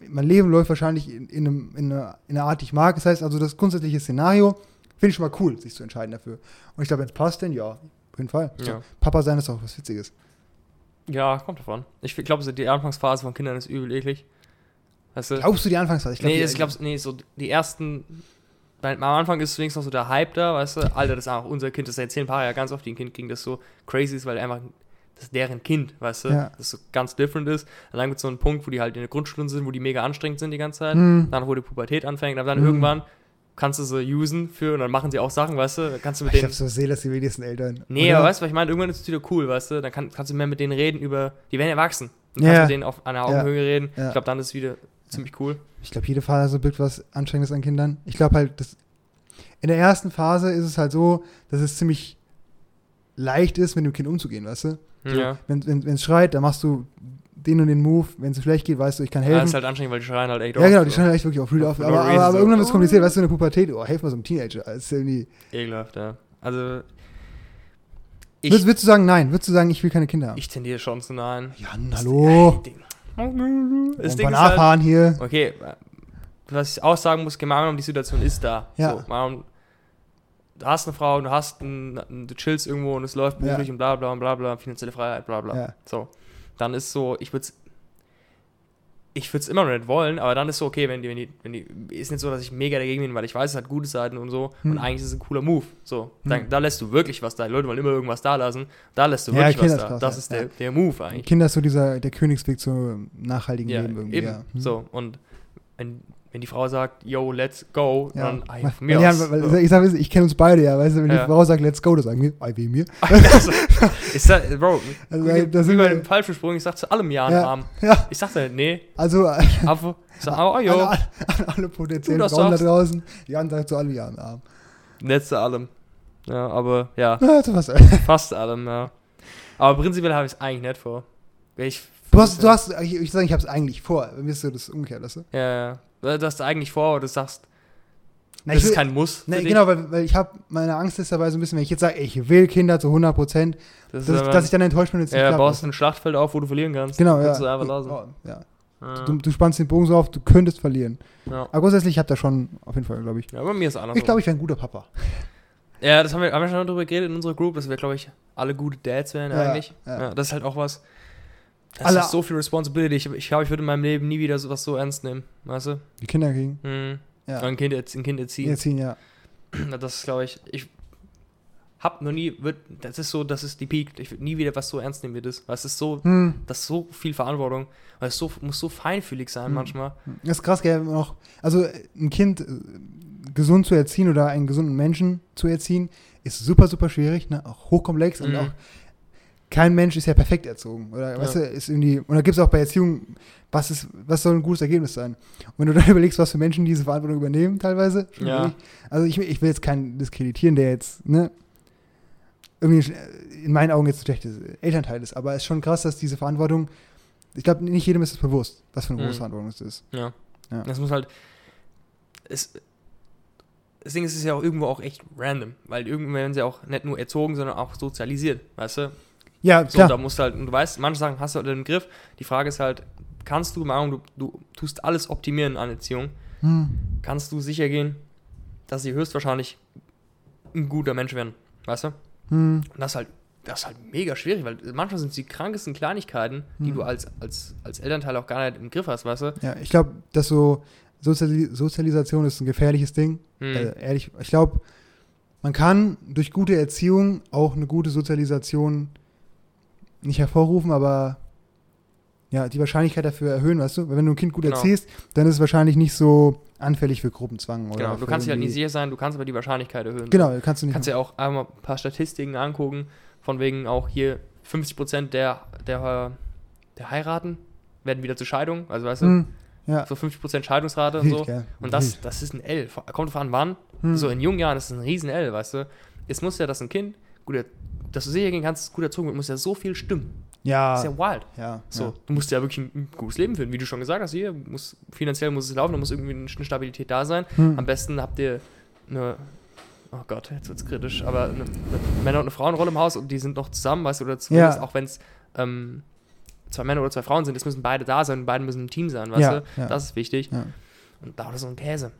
Mein Leben läuft wahrscheinlich in, in, einem, in, einer, in einer Art, die ich mag. Das heißt, also das grundsätzliche Szenario finde ich schon mal cool, sich zu entscheiden dafür. Und ich glaube, wenn es passt, dann ja, auf jeden Fall. So, Ja. Papa sein ist auch was Witziges. Ja, kommt davon. Ich glaube, so die Anfangsphase von Kindern ist übel eklig. Weißt du? Glaubst du die Anfangsphase? Ich glaub, nee, die- ich glaube, nee, so die ersten. Am Anfang ist wenigstens noch so der Hype da, weißt du? Alter, das ist auch unser Kind, das erzählen ein paar ja ganz oft, die ein Kind kriegen, das so crazy ist, weil einfach das ist deren Kind, weißt du? Ja. Das so ganz different ist. Und dann gibt es so einen Punkt, wo die halt in der Grundschule sind, wo die mega anstrengend sind die ganze Zeit. Hm. Dann, wo die Pubertät anfängt, aber dann Mhm. irgendwann kannst du sie usen für und dann machen sie auch Sachen, weißt du? Dann kannst du mit Ich denen. habe so sehe, dass die wenigsten Eltern. Nee, Oder? aber weißt du, ich meine? Irgendwann ist es wieder cool, weißt du? Dann kann, kannst du mehr mit denen reden über. Die werden erwachsen. Du Ja. kannst mit denen auf einer Ja. Augenhöhe reden. Ja. Ich glaube, dann ist es wieder ziemlich cool. Ich glaube, jede Phase birgt was Anstrengendes an Kindern. Ich glaube halt, dass in der ersten Phase ist es halt so, dass es ziemlich leicht ist, mit dem Kind umzugehen, weißt du? So, Ja. Wenn wenn es schreit, dann machst du den und den Move. Wenn es schlecht geht, weißt du, ich kann Ja, helfen. ist halt anstrengend, weil die schreien halt echt Ja, genau, oft die schreien echt wirklich auf Real auf. For Aber, aber, aber irgendwann ist es kompliziert, weißt du, in der Pubertät, oh, helf mal so einem Teenager. Das ist irgendwie, Ekelhaft, ja. Also, ich, würdest, würdest du sagen, nein? Würdest du sagen, ich will keine Kinder haben? ich tendiere schon zu nein. Jan, hallo. Das Das Ding ist halt, nachfahren hier. okay, was ich auch sagen muss, angenommen, die Situation ist da. Ja. So, angenommen, du hast eine Frau, du hast ein, du chillst irgendwo und es läuft Ja. beruflich und bla bla und bla bla, finanzielle Freiheit, bla bla. Ja. So. Dann ist so, ich würde es ich würde es immer noch nicht wollen, aber dann ist so, okay, wenn die, wenn die, wenn die, ist nicht so, dass ich mega dagegen bin, weil ich weiß, es hat gute Seiten und so Hm. und eigentlich ist es ein cooler Move. So, da, Hm. da lässt du wirklich was da. Die Leute wollen immer irgendwas da lassen. Da lässt du Ja, wirklich was da. krass, das ist der, Ja. der Move eigentlich. Kinder ist so dieser, der Königsweg zum nachhaltigen Ja, Leben irgendwie. eben. Ja. Hm. So, und wenn, wenn die Frau sagt, yo, let's go, Ja. dann, ja, Weil- von mir weil, aus. ja, weil, so. Ich sag, ich kenne uns beide ja, weißt du, wenn Ja. die Frau sagt, let's go, das sagen wir, ei, wegen mir. *laughs* also, *laughs* ich sag, Bro, Also, wie, da wie sind bei wir- dem Fallschirmsprung, ich sag zu allem Ja Ja. ja. Arm. Ja, Ich sag halt, nee, also an aber, ich sag, oh, yo, alle, an alle potenziellen das Frauen da draußen, Jan sagt zu allem ja im Arm. nicht zu allem. Ja, aber, ja, *laughs* Ja, fast allem, ja. Aber prinzipiell habe ich es eigentlich nicht vor. Ich, du hast, du hast ich, ich sage, ich habe es eigentlich vor. Mir ist so das umgekehrt, weißt du? Ja, ja. Du hast eigentlich vor, oder du sagst, Na, das ich ist will- kein Muss. dich. genau, weil, weil ich habe, meine Angst ist dabei so ein bisschen, wenn ich jetzt sage, ich will Kinder zu 100 Prozent, Das dass, dass ich dann enttäuscht bin, nicht ja, klappt. baust ein Schlachtfeld auf, wo du verlieren kannst. Genau, ja. Du. Oh, ja. Ja. Du, du spannst den Bogen so auf, du könntest verlieren. ja. Aber grundsätzlich, ich habe da schon, auf jeden Fall, glaube ich. ja, bei mir ist anders. Ich glaube, ich wäre ein guter Papa. Ja, das haben wir, haben wir schon darüber geredet in unserer Group, dass wir, glaube ich, alle gute Dads wären eigentlich. Ja. das ist halt auch was. Das Alle- ist so viel Responsibility. Ich, ich glaube, ich würde in meinem Leben nie wieder sowas so ernst nehmen. Weißt du? Die Kinder kriegen. Hm. Ja. Ein, kind, ein Kind erziehen. Erziehen, ja. *clears throat* Das ist, glaube ich, ich hab noch nie, wird, das ist so, das ist die Peak. Ich würde nie wieder was so ernst nehmen wie das. Weil es ist so, Hm. das ist so viel Verantwortung. Weil es so, muss so feinfühlig sein Hm. manchmal. Das ist krass, gell, noch, also ein Kind äh, gesund zu erziehen oder einen gesunden Menschen zu erziehen, ist super, super schwierig, ne? auch hochkomplex und Mhm. auch kein Mensch ist ja perfekt erzogen. Oder Ja. weißt du, ist irgendwie, und da gibt es auch bei Erziehung, was ist, was soll ein gutes Ergebnis sein? Und wenn du dann *laughs* überlegst, was für Menschen diese Verantwortung übernehmen, teilweise, Ja. also ich, ich will jetzt keinen diskreditieren, der jetzt, ne, irgendwie in meinen Augen jetzt ein schlechtes Elternteil ist, aber es ist schon krass, dass diese Verantwortung, ich glaube, nicht jedem ist es bewusst, was für eine Mhm. große Verantwortung es ist. Ja. Ja. Das muss halt. Es, deswegen ist es ja auch irgendwo auch echt random, weil irgendwann werden sie auch nicht nur erzogen, sondern auch sozialisiert, weißt du? Ja, So, klar. da musst du halt, und du weißt, manche Sachen hast du halt im Griff. Die Frage ist halt, kannst du, Meinung, du, du tust alles optimieren an Erziehung, Hm. kannst du sicher gehen, dass sie höchstwahrscheinlich ein guter Mensch werden, weißt du? Hm. Und das ist halt, das ist halt mega schwierig, weil manchmal sind es die krankesten Kleinigkeiten, die Hm. du als, als, als Elternteil auch gar nicht im Griff hast, weißt du? Ja, ich glaube, dass so Soziali Sozialisation ist ein gefährliches Ding. Äh, ehrlich, ich glaube, man kann durch gute Erziehung auch eine gute Sozialisation nicht hervorrufen, aber ja, die Wahrscheinlichkeit dafür erhöhen, weißt du? Weil wenn du ein Kind gut Genau. erziehst, dann ist es wahrscheinlich nicht so anfällig für Gruppenzwang. Oder Genau, du kannst dich halt nicht sicher sein, du kannst aber die Wahrscheinlichkeit erhöhen. Genau, kannst du Du nicht. kannst ja auch einmal ein paar Statistiken angucken, von wegen auch hier 50% der, der, der heiraten werden wieder zur Scheidung. Also weißt du, Hm, Ja. So 50% Scheidungsrate und Wild, so. gell? Und das, Wild. das ist ein L. Kommt drauf an, wann. Hm. So in jungen Jahren ist es ein riesen L, weißt du. Es muss ja, dass ein Kind, gut, dass du sicher gehen kannst, gut erzogen wird, muss ja so viel stimmen. ja, Das ist ja wild. ja, So, ja. du musst ja wirklich ein, gutes Leben führen, wie du schon gesagt hast. Hier muss finanziell muss es laufen, da muss irgendwie eine Stabilität da sein. Hm. Am besten habt ihr eine, oh Gott, jetzt wird's kritisch, aber eine, eine Männer- und eine Frauenrolle im Haus und die sind noch zusammen, weißt du, oder zumindest Ja. auch wenn es ähm, zwei Männer oder zwei Frauen sind, es müssen beide da sein beide müssen ein Team sein, weißt du? ja. Das ist wichtig. Und da ist so ein Käse.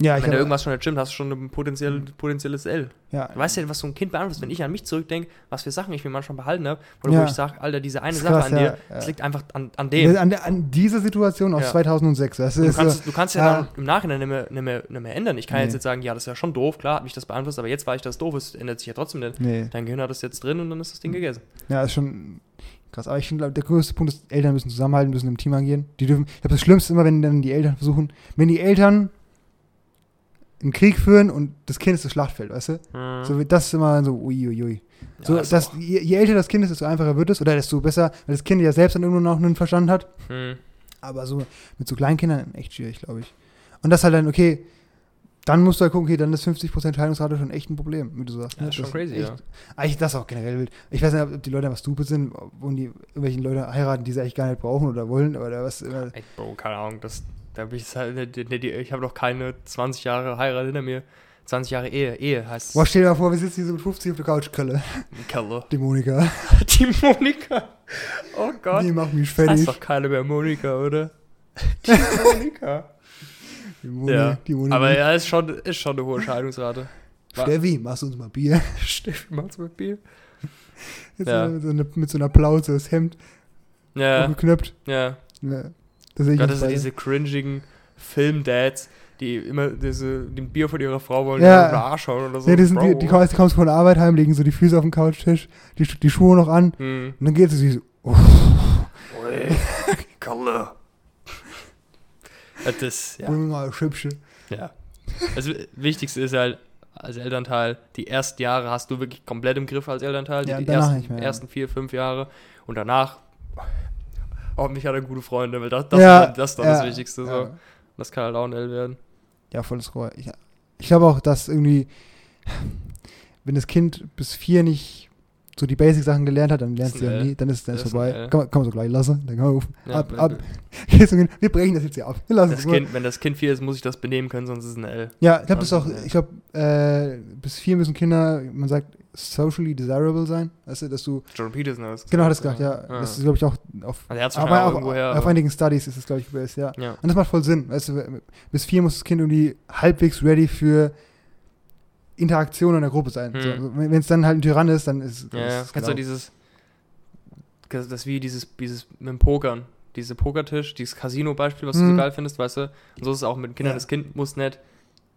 Ja, ich wenn da irgendwas schon nicht stimmt, hast du schon ein potenziell, potenzielles L. ja, Du weißt ja, was so ein Kind beeinflusst. Wenn ich an mich zurückdenke, was für Sachen ich mir manchmal behalten habe, oder Ja. wo ich sage, Alter, diese eine Sache krass, an dir, ja. das liegt einfach an, an dem. An, an dieser Situation aus Ja. 2006. Das Du ist kannst, so, du kannst ja, ja. dann im Nachhinein nicht mehr, nicht, mehr, nicht mehr ändern. Ich kann Nee. jetzt nicht sagen, ja, das ist ja schon doof, klar hat mich das beeinflusst, aber jetzt war ich das doof, es ändert sich ja trotzdem nicht. nee, Dein Gehirn hat das jetzt drin und dann ist das Ding gegessen. ja, ist schon krass. Aber ich finde, der größte Punkt ist, Eltern müssen zusammenhalten, müssen im Team agieren. Die dürfen, ich glaube, das Schlimmste ist immer, wenn dann die Eltern versuchen, wenn die Eltern einen Krieg führen und das Kind ist das Schlachtfeld, weißt du? Mhm. So, das ist immer so, uiuiui. Ja, So, das dass, je, je älter das Kind ist, desto einfacher wird es oder desto besser, weil das Kind ja selbst dann irgendwo noch einen Verstand hat. Mhm. Aber so mit so Kleinkindern echt schwierig, glaube ich. Und das halt dann, okay, dann musst du halt gucken, okay, dann ist 50% Scheidungsrate schon echt ein Problem, wie du sagst. Ja, ne? ist schon Das crazy, echt, ja. Eigentlich das auch generell wild. Ich weiß nicht, ob die Leute einfach stupid sind, wo die irgendwelche Leute heiraten, die sie eigentlich gar nicht brauchen oder wollen oder was. Immer. Ey, Bro, keine Ahnung, das, da bin ich halt, ne, ne, ich habe noch keine 20 Jahre Heirat hinter mir. 20 Jahre Ehe, Ehe heißt Boah, stell dir mal vor, wir sitzen hier so mit 50 auf der Couch, Kölle. Keller. Die Monika. *laughs* Die Monika. Oh Gott. Die macht mich Das fertig. heißt doch keine mehr Monika, oder? *laughs* Die Monika. Die Moni, ja. die Moni. Aber ja, ist schon, ist schon eine hohe Scheidungsrate. Steffi, machst du uns mal Bier? *laughs* Steffi, macht's mit Bier. Jetzt Ja. mit, so eine, mit so einer Plauze, das Hemd Ja, aufgeknöpft. ja. Ja. Das sehe ich Gott, uns das sind beide. diese cringigen Film-Dads, die immer diese, den Bier von ihrer Frau wollen, Ja. die auf den Arsch hauen oder so. Ja, die, sind, die, die, kommen, die kommen von der Arbeit heim, legen so die Füße auf den Couchtisch, die, die Schuhe noch an Hm. und dann geht sie so, oh, Ui, Kalle. Das, ja. mal das Hübsche. ja. Das Wichtigste ist halt, als Elternteil, die ersten Jahre hast du wirklich komplett im Griff als Elternteil. Ja, die ersten, nicht mehr, ja. ersten vier, fünf Jahre. Und danach, hoffentlich hat er gute Freunde, weil das, das, Ja, ist, dann- das dann ja, das Wichtigste. So. Ja, Das kann halt auch ein L werden. ja volles Rohr. Ich, ich glaube auch, dass irgendwie, wenn das Kind bis vier nicht so die Basic-Sachen gelernt hat, dann lernst Das du ja nie, dann ist Das ein vorbei. L. Kann, man- kann man so gleich lassen, dann kann man rufen. Ja, ab, ab. *laughs* Wir brechen das jetzt hier ab. Wir lassen Das es kind, wenn das Kind vier ist, muss ich das benehmen können, sonst ist es ein L. Ja, ich glaube, das ist auch, ich glaube, äh, bis vier müssen Kinder, man sagt, socially desirable sein. Weißt du, dass du, Jordan Peterson hat das genau, hat das gesagt, ja. Das ist, glaube ich, auch auf, Also er aber auch auf, irgendwoher. auf einigen Studies ist es, glaube ich, gebased, ja. ja. Und das macht voll Sinn. Weißt du, bis vier muss das Kind irgendwie halbwegs ready für Interaktion in der Gruppe sein. Hm. So, wenn es dann halt ein Tyrann ist, dann ist Ja, ja. Kennst du genau. dieses, das ist wie dieses, dieses mit dem Pokern, diese Pokertisch, dieses Casino-Beispiel, was du so Mhm. geil findest, weißt du? Und so ist es auch mit Kindern. Ja. Das Kind muss nicht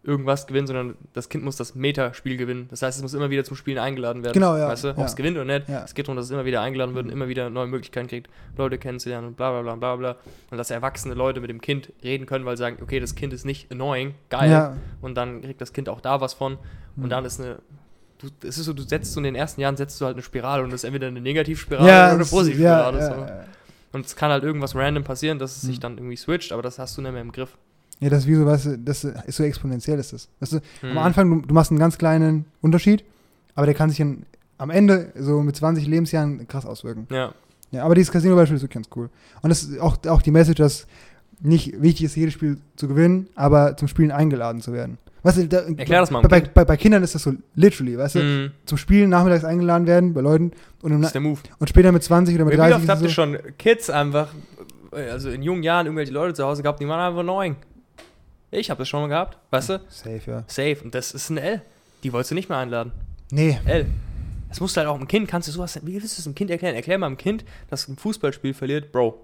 irgendwas gewinnen, sondern das Kind muss das Metaspiel gewinnen. Das heißt, es muss immer wieder zum Spielen eingeladen werden. Genau, ja, Weißt du, ob ja. es gewinnt oder nicht. Ja. Es geht darum, dass es immer wieder eingeladen wird und immer wieder neue Möglichkeiten kriegt, Leute kennenzulernen und bla bla bla bla bla. Und dass erwachsene Leute mit dem Kind reden können, weil sie sagen, okay, das Kind ist nicht annoying, geil. Ja, Und dann kriegt das Kind auch da was von. Und Mhm. dann ist eine. Du, es ist so, du setzt so in den ersten Jahren setzt du halt eine Spirale und das ist entweder eine Negativspirale ja, oder eine Positivspirale. ja, so. Und es kann halt irgendwas random passieren, dass es sich Mhm. dann irgendwie switcht, aber das hast du nicht mehr im Griff. Ja, das ist wie so, weißt du, das ist so exponentiell ist das. Weißt du, Mhm. Am Anfang, du, du machst einen ganz kleinen Unterschied, aber der kann sich in, am Ende, so mit 20 Lebensjahren, krass auswirken. Ja. Ja, aber dieses Casino-Beispiel ist wirklich ganz cool. Und das ist auch, auch die Message, dass nicht wichtig ist, jedes Spiel zu gewinnen, aber zum Spielen eingeladen zu werden. Weißt du, da, Erklär das mal bei, bei, bei, Kindern ist das so literally, weißt du, Mhm. zum Spielen nachmittags eingeladen werden bei Leuten und, im, Das ist der Move. und später mit 20 oder mit Wie 30 oft ist habt ihr so, schon Kids einfach, äh, also in jungen Jahren irgendwelche Leute zu Hause gehabt, die waren einfach annoying. Ich habe das schon mal gehabt, weißt du? Safe, ja. Safe. Und das ist ein L. Die wolltest du nicht mehr einladen. Nee, L. Das musst du halt auch einem Kind, kannst du sowas, wie willst du es einem Kind erklären? Erklär mal einem Kind, das ein Fußballspiel verliert, Bro.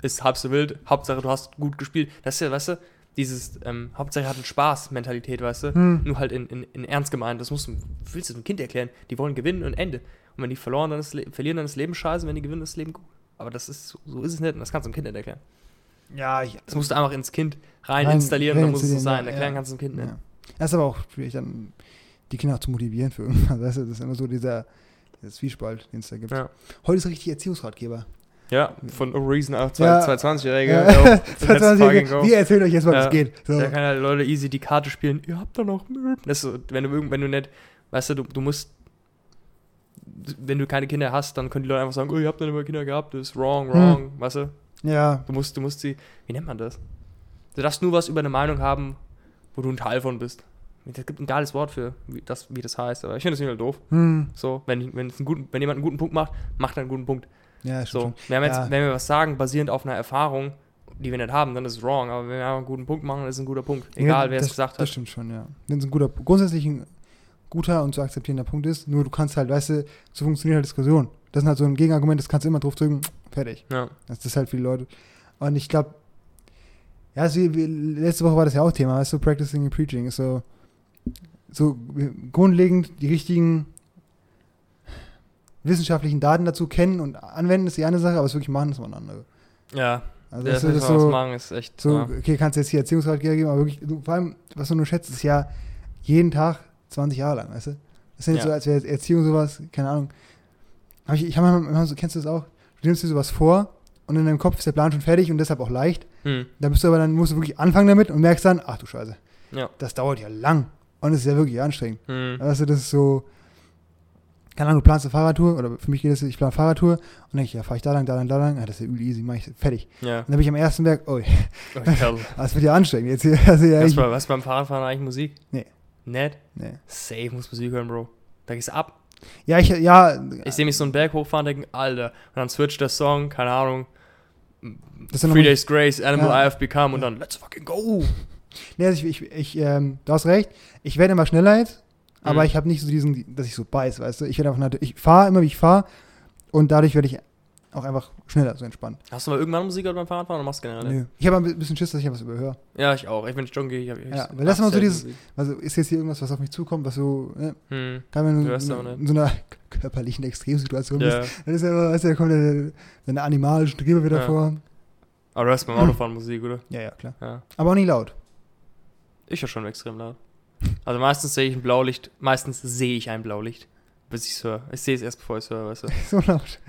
Ist halb so wild, Hauptsache du hast gut gespielt. Das ist ja, weißt du, dieses, ähm, Hauptsache hat einen Spaß-Mentalität, weißt du? Hm. Nur halt in, in, in ernst gemeint. Das musst du, willst du einem Kind erklären. Die wollen gewinnen und Ende. Und wenn die verloren, dann ist, verlieren, dann ist das Leben scheiße, wenn die gewinnen, ist das Leben gut. Aber das ist, so ist es nicht und das kannst du einem Kind nicht erklären. Ja, ich, Das musst du einfach ins Kind rein, Rein- installieren, dann muss es so sein. ja, Erklären ja. kannst du dem Kind nicht. ja. Das ist aber auch schwierig, dann die Kinder auch zu motivieren für irgendwas. *laughs* Das ist immer so dieser, dieser Zwiespalt, den es da gibt. Ja. Heute ist richtig Erziehungsratgeber. Ja, von A Reason auch Ja. 220-Jährige. Ja. *laughs* Ja. Let's 22 fucking go. Wir erzählen euch jetzt mal, wie Ja. es geht. So. Da kann halt Leute easy die Karte spielen. Ihr habt da noch Müll. Das so, wenn du, wenn du nicht, weißt du, du, du musst, wenn du keine Kinder hast, dann können die Leute einfach sagen, oh, ihr habt noch nicht mal Kinder gehabt, das ist wrong, Hm. wrong, weißt du? Ja, Du musst, du musst sie, wie nennt man das? Du darfst nur was über eine Meinung haben, wo du ein Teil von bist. Es gibt ein geiles Wort für, wie das, wie das heißt, aber ich finde das nicht doof. hm. So, wenn, wenn, es einen guten, wenn jemand einen guten Punkt macht, macht er einen guten Punkt. ja, So, stimmt. wir haben jetzt, Ja. wenn wir was sagen, basierend auf einer Erfahrung, die wir nicht haben, dann ist es wrong. Aber wenn wir einen guten Punkt machen, ist es ein guter Punkt. Egal, Ja, wer das, es gesagt Das hat. stimmt schon, ja. Wenn es ein guter, grundsätzlich ein guter und zu akzeptierender Punkt ist, nur du kannst halt, weißt du, so funktioniert halt Diskussion. Das ist halt so ein Gegenargument, das kannst du immer drauf drücken, fertig. Ja. Das ist halt für die Leute. Und ich glaube, ja, also letzte Woche war das ja auch Thema, weißt du, Practicing and Preaching ist so, so grundlegend die richtigen wissenschaftlichen Daten dazu kennen und anwenden ist die eine Sache, aber es wirklich machen ist mal eine andere. Ja, Also du, das das so, machen ist echt. so, ja. okay, kannst jetzt hier Erziehungsratgeber geben, aber wirklich, du, vor allem, was du nur schätzt, ist ja jeden Tag 20 Jahre lang, weißt du? Das ist nicht Ja. so, als wäre Erziehung sowas, keine Ahnung. Hab ich, ich habe immer so, kennst du das auch? Du nimmst dir sowas vor und in deinem Kopf ist der Plan schon fertig und deshalb auch leicht. Hm. Da bist du aber dann, musst du wirklich anfangen damit und merkst dann, ach du Scheiße, Ja. das dauert ja lang. Und es ist ja wirklich anstrengend. Hm. Weißt du, das ist so, keine Ahnung, du planst eine Fahrradtour, oder für mich geht das, ich plane Fahrradtour und denke ich, ja, fahre ich da lang, da lang, da lang, ja, das ist ja übel easy, mach ich fertig. Ja. Und dann bin ich am ersten Berg, oh, Oh, *laughs* das wird ja anstrengend. Jetzt hier, *laughs* also ja, Was, was beim Fahrradfahren eigentlich Musik? Nee. Nett? nee. Safe muss Musik hören, Bro. Da gehst du ab. Ja, ich, ja, Ich sehe mich so einen Berg hochfahren und denke, Alter. Und dann switcht der Song, keine Ahnung. Three Days Grace, Animal Ja. I Have Become und dann Let's fucking go. nee, also ich, ich, ich ähm, du hast recht, ich werde immer schneller jetzt, aber Mhm. ich habe nicht so diesen, dass ich so beiß, weißt du, ich werde einfach, ich fahre immer, wie ich fahre und dadurch werde ich auch einfach schneller, so entspannt. Hast du mal irgendwann Musik gehört beim Fahrradfahren oder machst du generell? Nö. Ich habe ein bisschen Schiss, dass ich was überhöre. Ja, ich auch. Ich bin Junkie. Ich hab, ich Ja, weil das ist so dieses-. Also ist jetzt hier irgendwas, was auf mich zukommt, was so, ne, Hm. kann man Du in, nicht. in so einer *laughs* körperlichen Extremsituation bist, Ja. dann ist ja immer, weißt du, da kommt der, deine animalische Triebe wieder Ja. vor. Aber du hörst beim Autofahren Musik, oder? Ja, ja, klar. Ja. Aber auch nicht laut. Ich höre schon extrem laut. Also meistens sehe ich ein Blaulicht, meistens sehe ich ein Blaulicht, bis ich es höre. Ich sehe es erst, bevor ich es höre, weißt du. *laughs* so laut.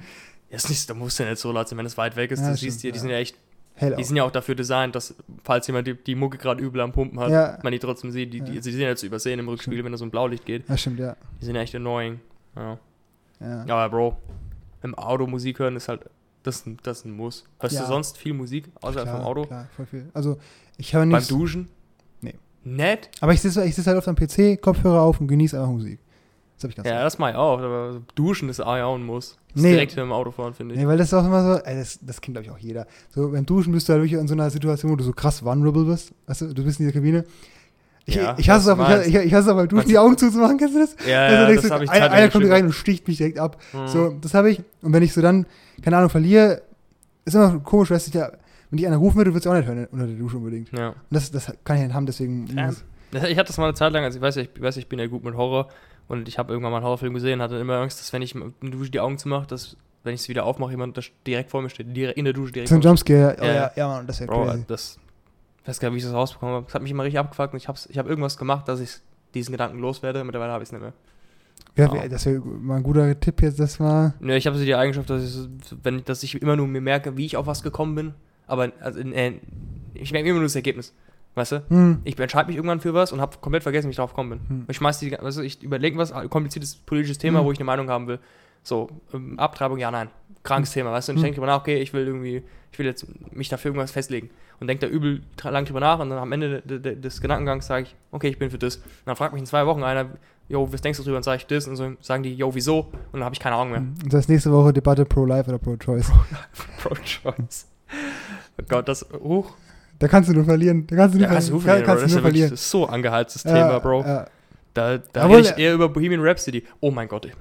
Ja, ist nicht, da muss ja nicht so laut sein, wenn es weit weg ist. Ja, du stimmt, siehst die, die ja. sind ja echt, Hell die auf. sind ja auch dafür designt, dass, falls jemand die, die Mucke gerade übel am Pumpen hat, Ja. man die trotzdem sieht. Die, die, Ja. die sind ja zu übersehen im Rückspiegel, wenn da so ein Blaulicht geht. Ja, stimmt, ja. Die sind ja echt annoying. Ja. ja. Aber Bro, im Auto Musik hören ist halt, das, das ist ein Muss. Hörst Ja. du sonst viel Musik außerhalb klar, vom Auto? Klar, voll viel. Also, ich höre Beim nicht. Duschen? Nee. Nett? Aber ich sitze ich sitz halt auf dem PC, Kopfhörer auf und genieße einfach Musik. Das habe ich ganz Ja, das mache ich auch, aber Duschen ist auch ein Muss. Das Nee. direkt im Auto fahren, finde ich. Nee, weil das ist auch immer so, ey, das, das kennt glaube ich auch jeder. So, beim Duschen bist du halt wirklich in so einer Situation, wo du so krass vulnerable bist. Weißt du, du bist in dieser Kabine. Ich, Ja, ich hasse es auch, ich, ich, hasse auch beim Duschen, die Augen zuzumachen, kennst du das? Ja, Also, ja das du, habe ich einer, einer kommt rein und sticht mich direkt ab. Mhm. So, das habe ich. Und wenn ich so dann, keine Ahnung, verliere, ist immer komisch, weißt du, ja, wenn dich einer rufen würde, würdest du auch nicht hören unter der Dusche unbedingt. Und Ja. das, das kann ich nicht haben, deswegen Ja. Ich hatte das mal eine Zeit lang, also ich weiß, ja, ich weiß, ja, ich bin ja gut mit Horror und ich habe irgendwann mal einen Horrorfilm gesehen, hatte immer Angst, dass wenn ich in der Dusche die Augen zumache, dass wenn ich es wieder aufmache, jemand das direkt vor mir steht, direkt in der Dusche direkt so ein Jumpscare, oh, Ja, ja, ja. ja, Mann, das wäre Bro, crazy. das, ich weiß gar nicht, wie ich das rausbekommen habe. Das hat mich immer richtig abgefuckt und ich habe ich hab irgendwas gemacht, dass ich diesen Gedanken loswerde. Mittlerweile habe ich es nicht mehr. Ja, wow. Das wäre mal ein guter Tipp jetzt, das war. Ja, ich habe so die Eigenschaft, dass ich, wenn, dass ich immer nur mir merke, wie ich auf was gekommen bin, aber also, äh, ich merke immer nur das Ergebnis. Weißt du? Hm, Ich entscheide mich irgendwann für was und habe komplett vergessen, wie ich drauf gekommen bin. Hm. Ich schmeiß die, also ich überlege was, kompliziertes politisches Thema, Hm. wo ich eine Meinung haben will. So, ähm, Abtreibung, ja, nein. Krankes Thema, weißt du? Und ich Hm. denke drüber nach, okay, ich will irgendwie, ich will jetzt mich dafür irgendwas festlegen. Und denke da übel lang drüber nach und dann am Ende de, de, des Gedankengangs sage ich, okay, ich bin für das. Und dann fragt mich in zwei Wochen einer, yo, was denkst du drüber? Und sage ich das. Und so sagen die, yo, wieso? Und dann habe ich keine Ahnung mehr. Und das nächste Woche Debatte pro-life oder pro-choice. *laughs* Pro-Choice. Oh Gott, das, huch. Da kannst du nur verlieren. Da kannst du nur, Ja, verlieren, kannst Das du ist nur verlieren. das ist so angeheiztes Thema, Bro. Da, da rede ich eher über Bohemian Rhapsody. Oh mein Gott. Ich,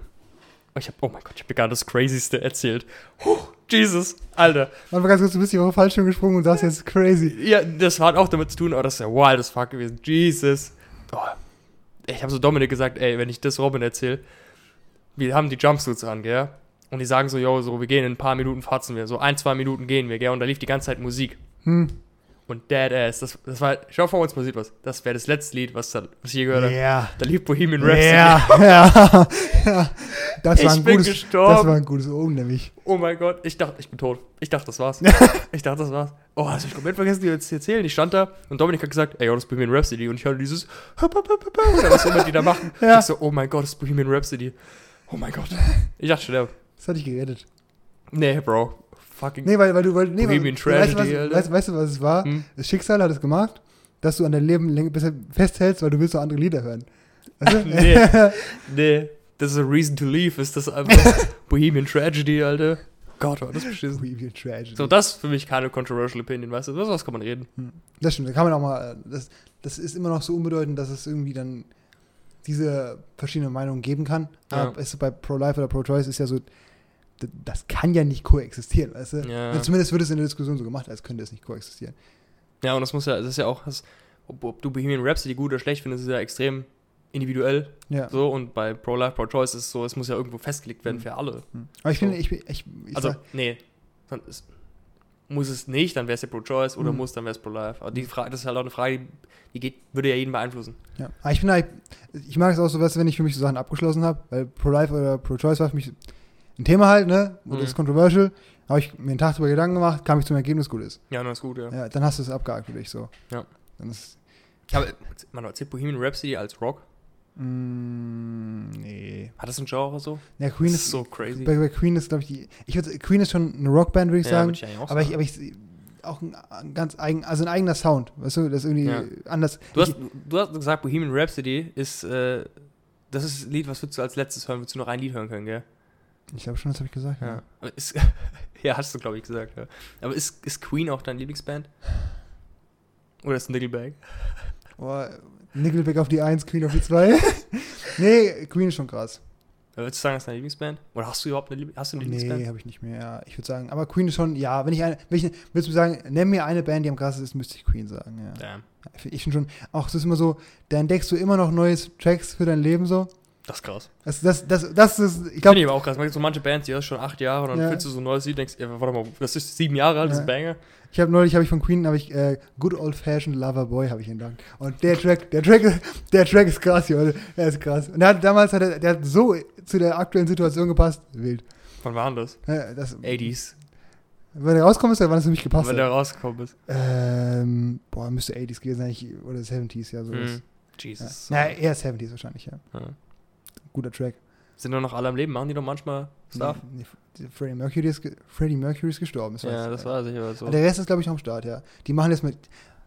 ich hab, oh mein Gott, ich habe gerade das Crazyste erzählt. Huch, Jesus, Alter. Warte mal ganz kurz, du bist die Woche falsch schon gesprungen und sagst jetzt crazy. Ja, das hat auch damit zu tun, aber das ist ja wild as fuck gewesen. Jesus. Oh. Ich habe so Dominik gesagt, ey, wenn ich das Robin erzähle, wir haben die Jumpsuits an, gell? Und die sagen so, yo, so, wir gehen in ein paar Minuten fatzen wir. So ein, zwei Minuten gehen wir, gell? Und da lief die ganze Zeit Musik. Hm. Und Dead Ass. Das, das war, schau vor uns passiert was. Das wäre das letzte Lied, was, da, was ich je gehört habe. Ja. Da lief Bohemian Rhapsody. Ja, ja, *laughs* ja. Das war, Ich ein bin gutes, gestorben. das war ein gutes Omen, nämlich. Oh mein Gott, ich dachte, ich bin tot. Ich dachte, das war's. *laughs* ich dachte, das war's. Oh, das hab ich komplett vergessen, dir zu erzählen. Ich stand da und Dominik hat gesagt, ey, oh, das ist Bohemian Rhapsody. Und ich hörte dieses oder was immer die da machen. *laughs* Ja. Ich so, oh mein Gott, das ist Bohemian Rhapsody. Oh mein Gott. Ich dachte schon, ja, Das hat dich gerettet. nee, Bro. Fucking. Nee, weil, weil du weil, nee, Bohemian weißt, du, was, Tragedy, Alter. weißt, weißt du, was es war? Hm? Das Schicksal hat es gemacht, dass du an deinem Leben länger besser festhältst, weil du willst noch andere Lieder hören. Weißt du? *laughs* Nee. *laughs* Nee, das ist a reason to leave. Ist das einfach *laughs* Bohemian Tragedy, Alter. Gott, war das beschissen. Bohemian Tragedy. So, das ist für mich keine controversial opinion, weißt du? Was kann man reden. Das stimmt, da kann man auch mal, das, das ist immer noch so unbedeutend, dass es irgendwie dann diese verschiedenen Meinungen geben kann. Ja. Es, bei Pro-Life oder Pro-Choice ist ja so, das kann ja nicht koexistieren, weißt du? Ja. Zumindest wird es in der Diskussion so gemacht, als könnte es nicht koexistieren. Ja, und das muss ja, das ist ja auch, das, ob, ob du Bohemian Rhapsody gut oder schlecht findest, ist ja extrem individuell. Ja. So, und bei Pro-Life, Pro-Choice ist es so, es muss ja irgendwo festgelegt werden Mhm. für alle. Hm. Aber ich So. finde, ich, ich, ich, ich Also, sag, nee. Dann ist, muss es nicht, dann wäre es ja Pro-Choice oder Mhm. muss, dann wäre es Pro-Life. Aber die Frage, das ist halt auch eine Frage, die, die geht, würde ja jeden beeinflussen. ja. Aber ich finde, halt, ich mag es auch so, weißt wenn ich für mich so Sachen abgeschlossen habe, weil Pro-Life oder Pro-Choice war für mich ein Thema halt, ne? Mhm. das ist controversial. Habe ich mir einen Tag darüber Gedanken gemacht, kam ich zum Ergebnis, gut ist. Ja, dann ist gut, ja. Ja, dann hast du es abgehakt für dich so. Ja. Dann ist, Aber, man erzählt Bohemian Rhapsody als Rock. mm, nee. Hat das ein Genre so? Ja, Queen das ist, so crazy. bei, bei Queen ist, glaube ich, die, ich würd, Queen ist schon eine Rockband, würde ich ja, sagen. ich auch aber ich, sagen. aber ich, auch ein, ein ganz eigen, also ein eigener Sound, weißt du, das ist irgendwie Ja. anders. Du hast, ich, du hast gesagt, Bohemian Rhapsody ist, äh, das ist ein Lied, was würdest du als letztes hören? Würdest du noch ein Lied hören können, gell? Ich glaube schon, das habe ich gesagt. Ja. Ja. Ist, *laughs* ja, hast du, glaube ich, gesagt, ja. Aber ist, ist Queen auch deine Lieblingsband? Oder ist Nickelback? *laughs* Boah, Nickelback auf die 1, Queen auf die 2. *laughs* nee, Queen ist schon krass. Würdest du sagen, das ist deine Lieblingsband? Oder hast du überhaupt eine, Liebl- hast du eine Lieblingsband? Nee, habe ich nicht mehr. Ja, ich würde sagen, aber Queen ist schon, ja, wenn ich eine, wenn ich, willst du sagen, nenn mir eine Band, die am krassesten ist, müsste ich Queen sagen, ja. Damn. Ich finde schon, auch es ist immer so, da entdeckst du immer noch neue Tracks für dein Leben so. Das ist krass. Das, das, das, das ist, ich Finde glaube, ich aber auch krass. Man so manche Bands, die hast schon acht Jahre und dann Ja. findest du so ein neues Lied denkst, ja, warte mal, das ist sieben Jahre alt, das ist ein Banger. ich habe neulich, habe ich von Queen, habe ich äh, Good Old Fashioned Lover Boy, habe ich entdeckt. Und der Track, der Track, ist- der Track ist krass, Leute. Der ist krass. Und der hat, damals hat er, der hat so zu der aktuellen Situation gepasst. Wild. Wann war denn das? Ja, das, 80s. wenn er rauskommt, ist er, wann es für mich gepasst Wenn hat. der rausgekommen ist. Ähm, boah, müsste 80s gewesen sein, ich, oder 70s, ja, sowas. Mhm. Jesus. Ja. ja, eher 70s wahrscheinlich, ja. Ja. Guter Track. Sind doch noch alle am Leben? Machen die doch manchmal Stuff? Nee, nee, Freddie, Mercury ist, Freddie Mercury ist gestorben. Das Ja, weiß das ich. war sicher so. Aber Der Rest ist, glaube ich, noch am Start, ja. Die machen jetzt mit,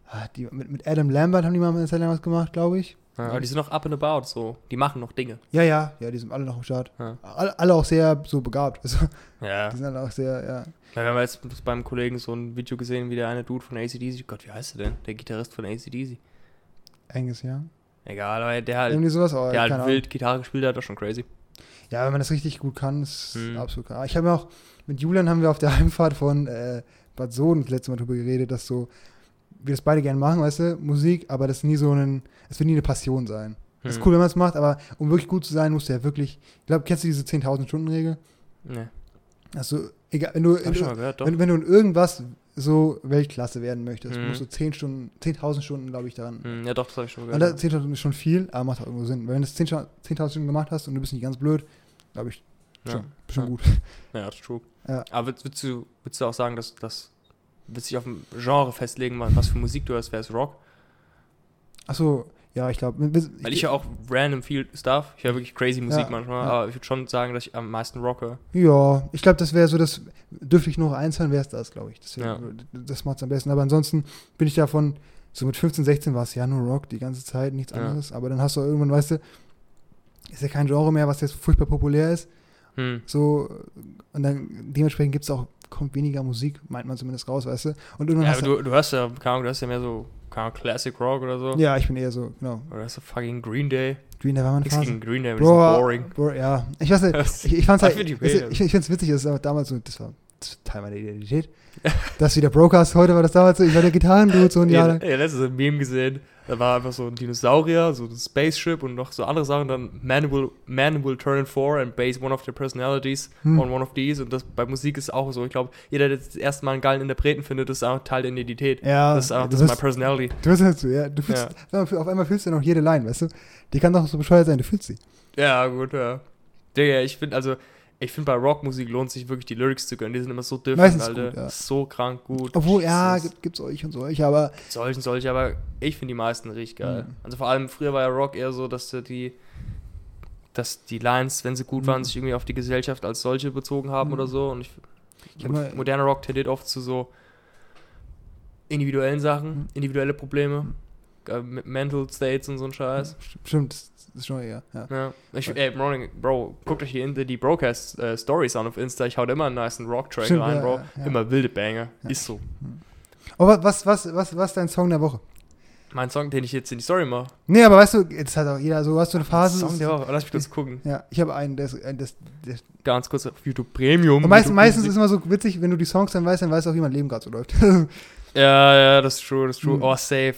ah, die, mit, mit Adam Lambert haben die mal Zeit lang was gemacht, glaube ich. Ja, aber die sind noch up and about, so. Die machen noch Dinge. Ja, ja, ja, die sind alle noch am Start. Ja. Alle, alle auch sehr so begabt. Also, Ja. *laughs* die sind alle auch sehr, ja. Ja, wir haben jetzt beim Kollegen so ein Video gesehen, wie der eine Dude von ACDC, Gott, wie heißt der denn? Der Gitarrist von ACDC. Enges, ja. Egal, aber der halt, Irgendwie sowas, aber der halt Ahnung. wild Gitarre gespielt hat, ist schon crazy. Ja, wenn man das richtig gut kann, ist Hm. absolut krass. Ich habe auch, mit Julian haben wir auf der *laughs* Heimfahrt von äh, Bad Soden das letzte Mal drüber geredet, dass so, wir das beide gerne machen, weißt du, Musik, aber das nie so ein, es wird nie eine Passion sein. Das ist cool, wenn man es macht, aber um wirklich gut zu sein, musst du ja wirklich, ich glaube, kennst du diese 10.000 Stunden Regel? Ne, Also, egal, wenn du, mal gehört, doch. wenn, wenn du in irgendwas so Weltklasse werden möchtest, Mhm. musst du 10 Stunden, 10.000 Stunden, glaube ich, daran. Hm, ja, doch, das habe ich schon gehört. 10.000 Stunden ist schon viel, aber macht auch irgendwo Sinn. Weil wenn du das 10.000 10.000 Stunden gemacht hast und du bist nicht ganz blöd, glaube ich, Ja. schon, schon Ja. gut. *laughs* Ja, das ist true. Ja. Aber würdest, du, würdest du auch sagen, dass das willst du dich auf ein Genre festlegen, was für Musik du hörst, wäre es Rock? Achso, ja, ich glaube. Weil ich höre auch random viel Stuff. Ich höre wirklich crazy Musik Ja, manchmal, ja. aber ich würde schon sagen, dass ich am meisten Rock höre. Ja, ich glaube, das wäre so das, dürfte ich noch eins hören, wäre es das, glaube ich. Das, Ja. das macht es am besten. Aber ansonsten bin ich davon, so mit 15, 16 war es ja nur Rock die ganze Zeit, nichts Ja. anderes. Aber dann hast du irgendwann, weißt du, ist ja kein Genre mehr, was jetzt furchtbar populär ist. Hm. So, und dann dementsprechend gibt es auch, kommt weniger Musik, meint man zumindest raus, weißt du. Und irgendwann Ja, hast aber du, du hörst ja, keine Ahnung, du hörst ja mehr so, keine Classic Rock oder so. Ja, ich bin eher so, genau. Oder du fucking Green Day? Green Day war Nichts Phase. gegen Green Day, Bro, boring. Bro, ja. Ich weiß nicht, *laughs* ich, ich fand's halt, ich ich, find's witzig, das ist aber damals so, das war, Teil meiner Identität. *laughs* das wie der Broadcast heute war das damals so, ich war der Gitarrendude so ein Jahr Ja, lang. ja, letztens ein Meme gesehen. Da war einfach so ein Dinosaurier, so ein Spaceship und noch so andere Sachen. Dann Man will, man will turn four and base one of their personalities Hm. on one of these. Und das bei Musik ist auch so. Ich glaube, jeder, der das erste Mal einen geilen Interpreten findet, ist auch Teil der Identität. Ja, das ist auch das ist my bist- personality. Du bist halt so, ja. Du fühlst, auf einmal fühlst du noch jede Line, weißt du? Die kann doch so bescheuert sein, du fühlst sie. Ja, gut, ja. Digga, ich finde, also, ich finde bei Rockmusik lohnt sich wirklich die Lyrics zu gönnen. Die sind immer so different, Alter. gut, ja. So krank gut. Obwohl, ja, Jesus. gibt, gibt's euch und solche, aber Solchen, solche, aber ich finde die meisten richtig geil. Mhm. Also vor allem früher war ja Rock eher so, dass die, dass die Lines, wenn sie gut waren, Mhm. sich irgendwie auf die Gesellschaft als solche bezogen haben Mhm. oder so. Und ich, Ich mal- moderner Rock tendiert oft zu so individuellen Sachen, Mhm. individuelle Probleme, mit Mental States und so ein Scheiß. st- stimmt, das ist schon eher, ja. Ja. Ich, ey, Morning, Bro, guckt euch die, In- die Broadcast äh, Stories an auf Insta. Ich hau da immer einen nice Rock-Track Stimmt, rein, ja, Bro. ja. Immer wilde Banger. Ist so. Aber was, was, was, was ist dein Song der Woche? Mein Song, den ich jetzt in die Story mache. Nee, aber weißt du, jetzt hat auch jeder so, hast du eine Phase. Song der Woche. Lass mich kurz gucken. Ja, ich habe einen, der ist, das, der, Ganz kurz auf YouTube Premium. und meist, YouTube meistens Music. ist immer so witzig, wenn du die Songs dann weißt, dann weißt du auch, wie mein Leben gerade so läuft. *laughs* Ja, ja, das ist true, das ist true. Mhm. Oh, safe.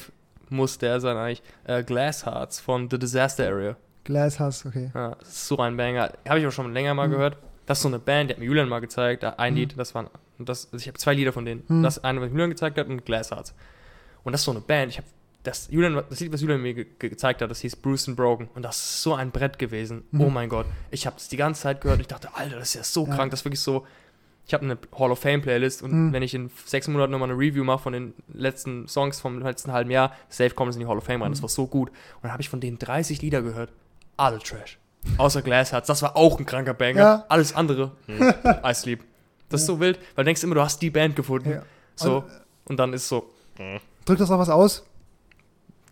Muss der sein eigentlich. Äh, Glass Hearts von The Disaster Area. Glass Hass, okay. Ja, das ist so ein Banger. Habe ich auch schon länger mal Mhm. gehört. Das ist so eine Band, die hat mir Julian mal gezeigt. äh, Ein Mhm. Lied, das waren. Das, also ich habe zwei Lieder von denen. Mhm. Das eine, was Julian gezeigt hat, und Glass Hearts. Und das ist so eine Band. Ich habe das, Julian, das Lied, was Julian mir ge ge gezeigt hat, das hieß Bruce and Broken. Und das ist so ein Brett gewesen. Mhm. Oh mein Gott. Ich habe das die ganze Zeit gehört und ich dachte, Alter, das ist ja so Ja. krank. Das ist wirklich so. Ich habe eine Hall of Fame Playlist und Mhm. wenn ich in sechs Monaten nochmal eine Review mache von den letzten Songs vom letzten halben Jahr, safe kommt es in die Hall of Fame rein. Das Mhm. war so gut. Und dann habe ich von denen 30 Lieder gehört. Alle Trash. Außer Glass Hearts. Das war auch ein kranker Banger. Ja. Alles andere. Hm. I sleep. Das ist so wild, weil du denkst immer, du hast die Band gefunden. Ja. So. Und dann ist so. Drückt das noch was aus?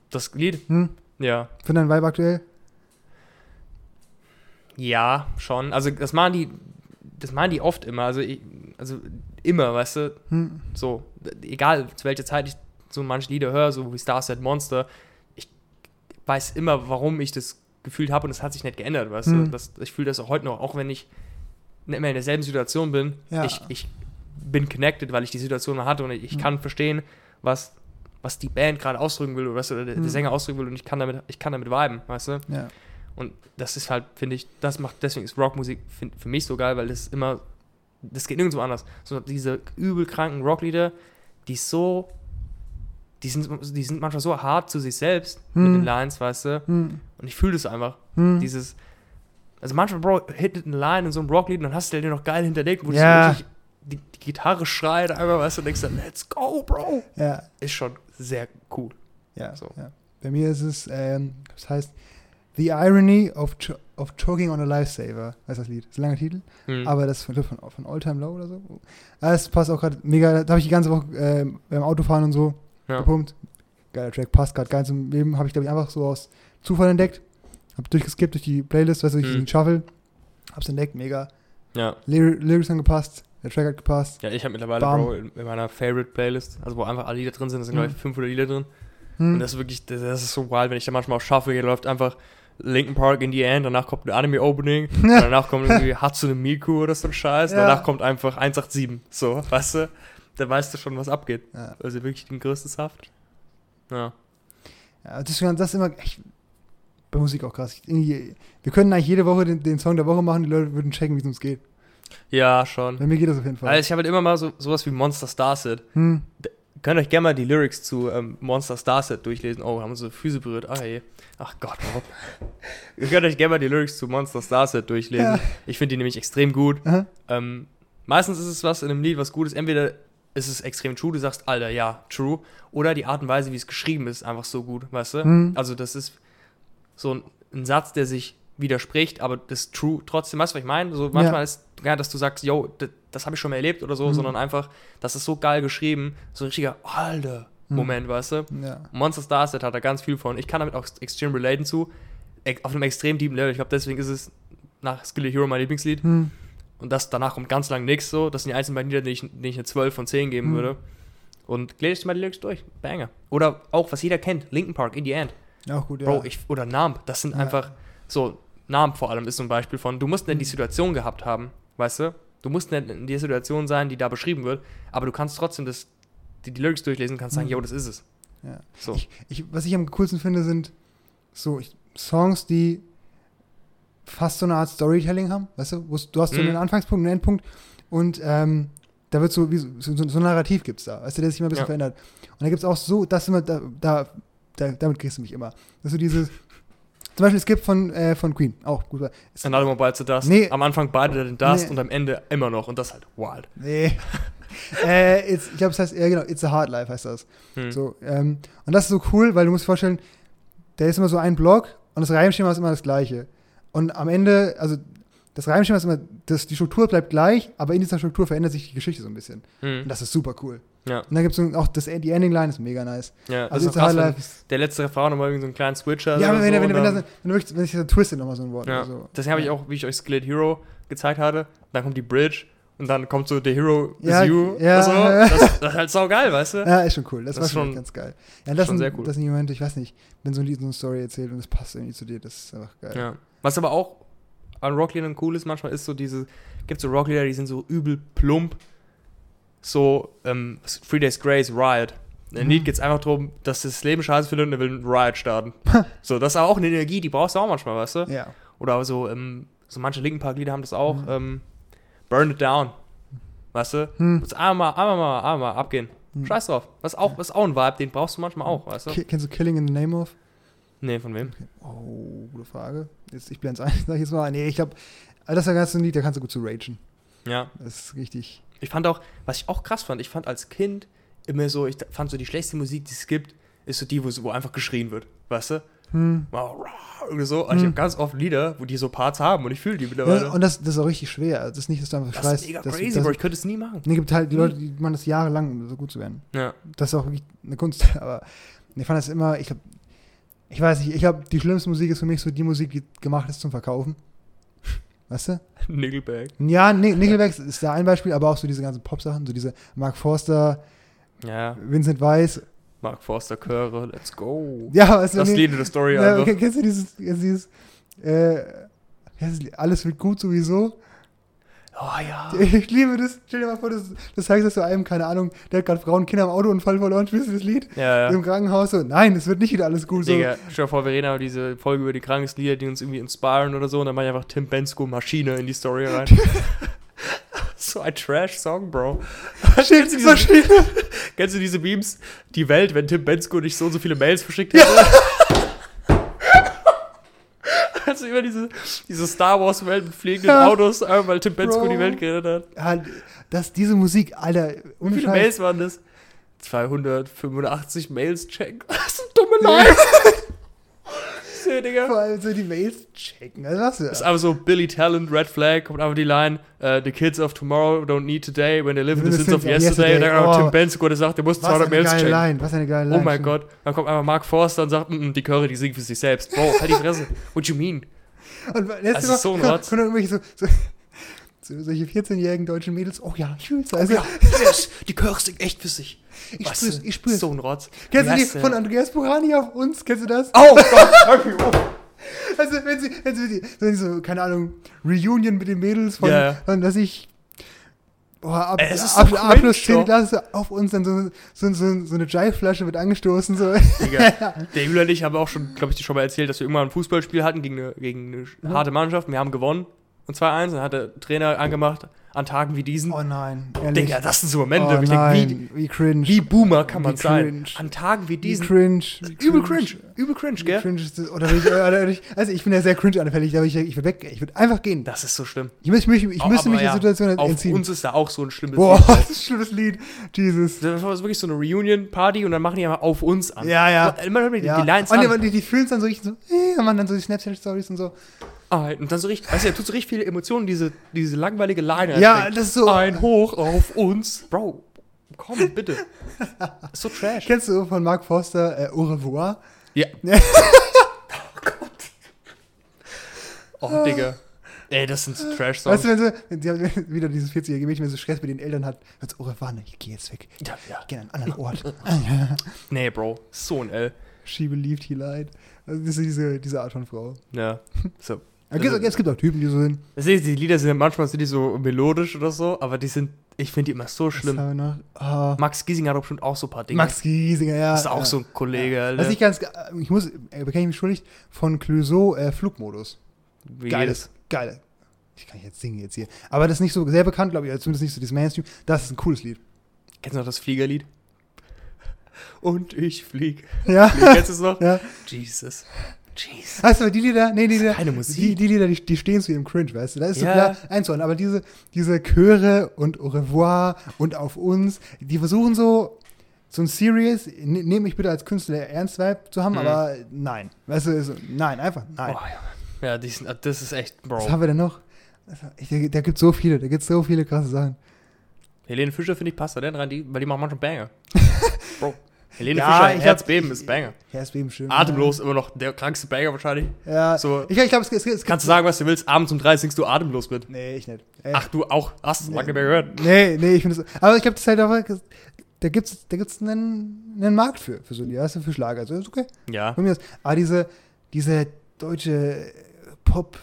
Das Lied, Hm? ja. Für dein Vibe aktuell? Ja, schon. Also das machen die, das machen die oft immer. Also, ich, also immer, weißt du, Hm? so, egal zu welcher Zeit ich so manche Lieder höre, so wie Starset Monster, ich weiß immer, warum ich das gefühlt habe und es hat sich nicht geändert, weißt Hm. du. Das, ich fühle das auch heute noch, auch wenn ich nicht mehr in derselben Situation bin. Ja. Ich, ich bin connected, weil ich die Situation mal hatte und ich Hm. kann verstehen, was, was die Band gerade ausdrücken will, oder was der, der Hm. Sänger ausdrücken will und ich kann damit, ich kann damit viben, weißt du. Ja. Und das ist halt, finde ich, das macht, deswegen ist Rockmusik find, für mich so geil, weil das immer, das geht nirgendwo anders. So diese übelkranken Rocklieder, die so, die sind, die sind manchmal so hart zu sich selbst mit Hm. den Lines, weißt du. Hm? Und ich fühle das einfach. Hm? Dieses, also manchmal, Bro, hittet eine Line in so einem Rocklied und dann hast du den noch geil hinterlegt, wo Ja. wirklich die, die Gitarre schreit, einfach, weißt du, und denkst dann, let's go, Bro. Ja, Ist schon sehr cool. ja, So. ja. Bei mir ist es, ähm, das heißt The Irony of, cho of Choking on a Lifesaver, heißt das Lied. Das ist ein langer Titel, Hm. aber das ist von, von, von All Time Low oder so. Ah, Das passt auch gerade mega, da habe ich die ganze Woche äh, beim Autofahren und so ja. gepumpt. Geiler Track, passt gerade ganz im Leben, habe ich glaube ich einfach so aus Zufall entdeckt. Hab durchgeskippt durch die Playlist, weißt du, durch Mhm. den Shuffle. Hab's entdeckt, mega. ja. Lyri Lyrics haben gepasst, der Track hat gepasst. Ja, ich habe mittlerweile, Bam. Bro, in, in meiner Favorite-Playlist, also wo einfach alle Lieder drin sind, da sind, glaube ich, Mhm. 500 Lieder drin. Hm. Und das ist wirklich, das, das ist so wild, wenn ich da manchmal auch schaffe, hier läuft einfach Linkin Park in the End, danach kommt ein Anime-Opening, *laughs* und danach kommt irgendwie Hatsune Miku oder so ein Scheiß, Ja. danach kommt einfach 187, so, weißt du? Da weißt du schon, was abgeht. ja. Also wirklich den größten Saft. Ja. Ja, das, ist das ist immer echt bei Musik auch krass. Ich, wir können eigentlich jede Woche den, den Song der Woche machen, die Leute würden checken, wie es uns geht. Ja, schon. Bei mir geht das auf jeden Fall. Also ich habe halt immer mal so sowas wie Monster Starset. Hm. Könnt euch gerne mal die Lyrics zu ähm, Monster Starset durchlesen. Oh, haben unsere Füße berührt. Ach, hey. Ach Gott, warum? *laughs* Ihr könnt euch gerne mal die Lyrics zu Monster Starset durchlesen. Ja. Ich finde die nämlich extrem gut. Ähm, meistens ist es was in einem Lied, was gut ist. Entweder ist es extrem true, du sagst, Alter, ja, true. Oder die Art und Weise, wie es geschrieben ist, einfach so gut, weißt du? Hm. Also, das ist so ein, ein Satz, der sich widerspricht, aber das ist true trotzdem. Weißt du, was ich meine? So manchmal Ja. ist, ja, dass du sagst, yo, das, das habe ich schon mal erlebt oder so, Mhm. sondern einfach, das ist so geil geschrieben, so ein richtiger, Alter, Mhm. Moment, weißt du? Ja. Monster Starset hat da ganz viel von. Ich kann damit auch extrem relaten zu. Auf einem extrem tiefen Level. Ich glaube, deswegen ist es nach Skilly Hero mein Lieblingslied. Hm. Und das danach kommt ganz lang nichts so. Das sind die einzelnen beiden Lieder, denen ich, denen ich eine 12 von 10 geben Mhm. würde. Und lese ich mal die Lyrics durch. Banger. Oder auch, was jeder kennt, Linkin Park, In the End. Auch gut, ja. Bro, ich, oder Namp. Das sind einfach so, Namp vor allem ist so ein Beispiel von, du musst nicht die Mhm. Situation gehabt haben, weißt du? Du musst nicht in der Situation sein, die da beschrieben wird, aber du kannst trotzdem das, die, die Lyrics durchlesen, kannst sagen, Mhm. yo, das ist es. Ja. So. Ich, ich, was ich am coolsten finde, sind so ich, Songs, die fast so eine Art Storytelling haben. Weißt du, du hast so Mhm. einen Anfangspunkt, einen Endpunkt und ähm, da wird so, wie, so, so, ein Narrativ gibt es da, weißt du, der sich immer ein bisschen Ja. verändert. Und da gibt es auch so, das immer, da, da, da, damit kriegst du mich immer. Das ist so dieses, zum Beispiel, es gibt von, äh, von Queen, auch gut. Another One Bites the Dust. Nee. Am Anfang beide den Dust Nee. und am Ende immer noch. Und das halt wild. nee. *laughs* äh, it's, ich glaube, es heißt, ja genau, It's a Hard Life heißt das. Hm. So, ähm, und das ist so cool, weil du musst dir vorstellen, der ist immer so ein Block und das Reimschema ist immer das gleiche. Und am Ende, also das Reimschema ist immer, das, die Struktur bleibt gleich, aber in dieser Struktur verändert sich die Geschichte so ein bisschen. Hm. Und das ist super cool. Ja. Und dann gibt es auch das, die Ending-Line ist mega nice. Ja, Also das ist krass, der letzte Refrain nochmal irgendwie so einen kleinen Switcher Ja, wenn, so, wenn, wenn, wenn, das, wenn, wirklich, wenn sich das twistet nochmal so ein Wort Ja, so. deswegen habe ich auch, wie ich euch Skillet Hero gezeigt hatte, dann kommt die Bridge und dann kommt so The Hero Ja, is You. ja. so. das, das ist halt saugeil, weißt du? Ja, ist schon cool. Das, Das war schon- ganz geil. Ja, das, schon sind, sehr cool. das sind die Momente, ich weiß nicht, wenn so ein Lied so eine Story erzählt und es passt irgendwie zu dir, das ist einfach geil. Ja. Was aber auch an Rockliedern cool ist manchmal, ist so diese, gibt so Rocklieder, die sind so übel plump. So, ähm, Three Days Grace, Riot. In dem Mhm. Lied geht es einfach darum, dass das Leben scheiße findet und er will einen Riot starten. *laughs* so, das ist auch eine Energie, die brauchst du auch manchmal, weißt du? Ja. Oder so, ähm, so manche Linken Park Lieder haben das auch. Mhm. Ähm, Burn It Down. Weißt du? Hm. Jetzt einmal, einmal mal, einmal mal abgehen. Hm. Scheiß drauf. Das ist auch, ist auch ein Vibe, den brauchst du manchmal auch, weißt du? Kennst du Killing in the Name of? Nee, von wem? Oh, gute Frage. Jetzt, ich blende es ein, *laughs* sag ich jetzt mal. Nee, ich glaube, das ist ein ganzes Lied, da kannst du gut zu ragen. Ja. Das ist richtig. Ich fand auch, was ich auch krass fand, ich fand als Kind immer so, ich fand so die schlechteste Musik, die es gibt, ist so die, wo, wo einfach geschrien wird, weißt du? Hm. Irgendwie so. Also Ich Hm. habe ganz oft Lieder, wo die so Parts haben und ich fühle die mittlerweile. Ja, und das, das ist auch richtig schwer. Das ist nicht, dass du einfach das schreist. ist mega dass- crazy, dass- Bro. Ich könnte es nie machen. Nee, gibt halt die Leute, die machen das jahrelang, um so gut zu werden. Ja. Das ist auch wirklich eine Kunst. *laughs* Aber ich fand das immer, ich glaube, ich weiß nicht, ich glaube, die schlimmste Musik ist für mich so die Musik, die gemacht ist zum Verkaufen. Weißt du? *laughs* Nickelback. Ja, Ni- Nickelback ist da ein Beispiel, aber auch so diese ganzen Pop-Sachen, so diese Mark Forster, Ja. Vincent Weiss. Mark Forster Chöre, let's go. Ja, weißt du, Das Lied in der Story ja, einfach. kennst du dieses, dieses äh, alles wird gut sowieso? Oh ja. *laughs* Ich liebe das. Stell dir mal vor, das, das zeigst du so einem, keine Ahnung, der hat gerade Frauen, Kinder im Autounfall verloren, spielst du das Lied? Ja, ja. Im Krankenhaus so, nein, es wird nicht wieder alles gut. So. Digga, stell dir vor, wir reden aber diese Folge über die Krankheitslieder, die uns irgendwie inspirieren oder so, und dann mach ich einfach Tim Bensko Maschine in die Story rein. *laughs* so ein Trash-Song, Bro. Du, diese, Maschine. *laughs* kennst du diese Memes? Die Welt, wenn Tim Bensko nicht so und so viele Mails verschickt hätte. Also immer diese, diese Star Wars-Welt mit fliegenden Ja. Autos, weil Tim Bensko die Welt gerettet hat. Ja, das, diese Musik, Alter, Wie viele. Mails waren das? 285 Mails check. Das *laughs* sind dumme Leute. *laughs* Digga. Vor allem so die Mails checken. Also was Das ist einfach so Billy Talent, Red Flag, kommt einfach die Line, äh, the kids of tomorrow don't need today when they live in the sins of yesterday. Und dann kommt Oh. Tim Bensko, der sagt, der muss was 200 eine Mails checken. Line, was eine geile Oh Line. mein Gott. Dann kommt einfach Mark Forster und sagt, mm, mm, die Chöre, die singen für sich selbst. Bro, halt die Fresse. What you mean? Und immer, ist so ein Rotz. kommen irgendwelche so, so, *laughs* so solche 14-jährigen deutschen Mädels, oh ja, ich fühl's. Also, ja, yes, die singen echt für sich. ich Weißt spür's, ich spür's. So ein Rotz. Kennst du die von Andreas Burani auf uns? Kennst du das? Oh Gott, *laughs* mich auf. Also, wenn sie, wenn sie, wenn sie so, keine Ahnung, Reunion mit den Mädels von, Ja. von dass ich, boah, ab, Ey, es ist so ab, cringe, Abschluss 10. doch. Klasse auf uns dann so, so, so, so eine Jive-Flasche wird angestoßen, so. Digga. *laughs* Der Julian und ich haben auch schon, glaube ich, dir schon mal erzählt, dass wir irgendwann ein Fußballspiel hatten gegen eine, gegen eine harte Mannschaft. Wir haben gewonnen. Und 2-1. Dann hat der Trainer angemacht, an Tagen wie diesen. Oh nein, ehrlich. Digga, das sind so Momente, oh ich denke, wie, nein, wie cringe. wie Boomer kann man Wie sein? cringe. An Tagen wie Wie diesen. cringe. Wie Übel cringe. Übel cringe, Wie gell? cringe ist das? Oder, ich, oder ich, also ich bin ja sehr cringe anfällig, aber ich, ich würde weg, ich würde einfach gehen. Das ist so schlimm. Ich, müsste mich, ich Aber müsste mich ja, der Situation Auf entziehen. uns ist da auch so ein schlimmes Boah, Lied. *laughs* das ist ein schlimmes Lied. Jesus. Das war wirklich so eine Reunion-Party und dann machen die einfach auf uns an. Ja, ja. Immer hört man die, Ja. die Lines und an. die, die, die fühlen es dann so richtig so, äh, machen dann so die Snapchat-Stories und so. Ah, und dann so richtig, weißt du, er tut so richtig viele Emotionen, diese, diese langweilige Line. Ja, einstecken. das ist so. Ein Hoch auf uns. Bro, komm, bitte. Ist so trash. Kennst du von Mark Forster äh, Au revoir? Ja. *laughs* Oh, Digga. Ey, das sind so Trash-Songs. Weißt du, wenn sie, wenn sie haben wieder dieses 40-jährige Mädchen, wenn sie Stress mit den Eltern hat, hört revoir, ne, ich gehe jetzt weg. ja, ja. Ich gehe an einen anderen Ort. *laughs* Nee, Bro. So ein L. She believed he lied. Also das ist diese, diese Art von Frau. Ja. So. Es gibt, es gibt auch Typen, die so sind. Das ist, die Lieder sind manchmal sind die so melodisch oder so, aber die sind Ich finde die immer so schlimm. Ah, Max Giesinger hat doch bestimmt auch so ein paar Dinge. Max Giesinger, ja. das ist auch ja. so ein Kollege, Alter. Was ich ganz, ich muss, äh, bekenne ich mich schuldig, von Clouseau äh, Flugmodus. Wie Geiles, geile. Ich kann jetzt singen jetzt hier. Aber das ist nicht so sehr bekannt, glaube ich, also zumindest nicht so dieses Mainstream. Das ist ein cooles Lied. Kennst du noch das Fliegerlied? *laughs* Und ich flieg. Ja. Flieg, Kennst du es noch? ja. Jesus. Jesus. Hast du die Lieder? Nee, die Lieder. Keine Die, Musik. die Lieder, die, die stehen zu ihrem Cringe, weißt du? Da ist so Ja. klar einzuordnen. Aber diese, diese Chöre und Au revoir und auf uns, die versuchen so, so ein Serious, ne- nehme mich bitte als Künstler ernst Vibe zu haben, Mhm. aber nein. Weißt du, so, nein, einfach nein. Oh, ja. ja, die sind, das ist echt, Was Bro. haben wir denn noch? Da, gibt so viele, da gibt so viele krasse Sachen. Helene Fischer, finde ich, passt da denn rein, die, weil die machen manchmal Banger. *laughs* Bro. Helene Ja, Fischer, ich Herzbeben ist Banger. Herzbeben schön. Atemlos immer noch der krankste Banger wahrscheinlich. Ja, So, ich, ich glaube, es, es, es kannst du sagen, was du willst, abends um drei singst du atemlos mit. Nee, ich nicht. Äh, Ach, du auch, hast du Nee. lange nicht mehr gehört. Nee, nee, ich finde es. Aber ich glaube, das ist halt auch. Da gibt es da gibt's einen, einen Markt für, für so Lieder, weißt du, für Schlager. Also ist okay. Ja. Aber diese, diese deutsche Pop.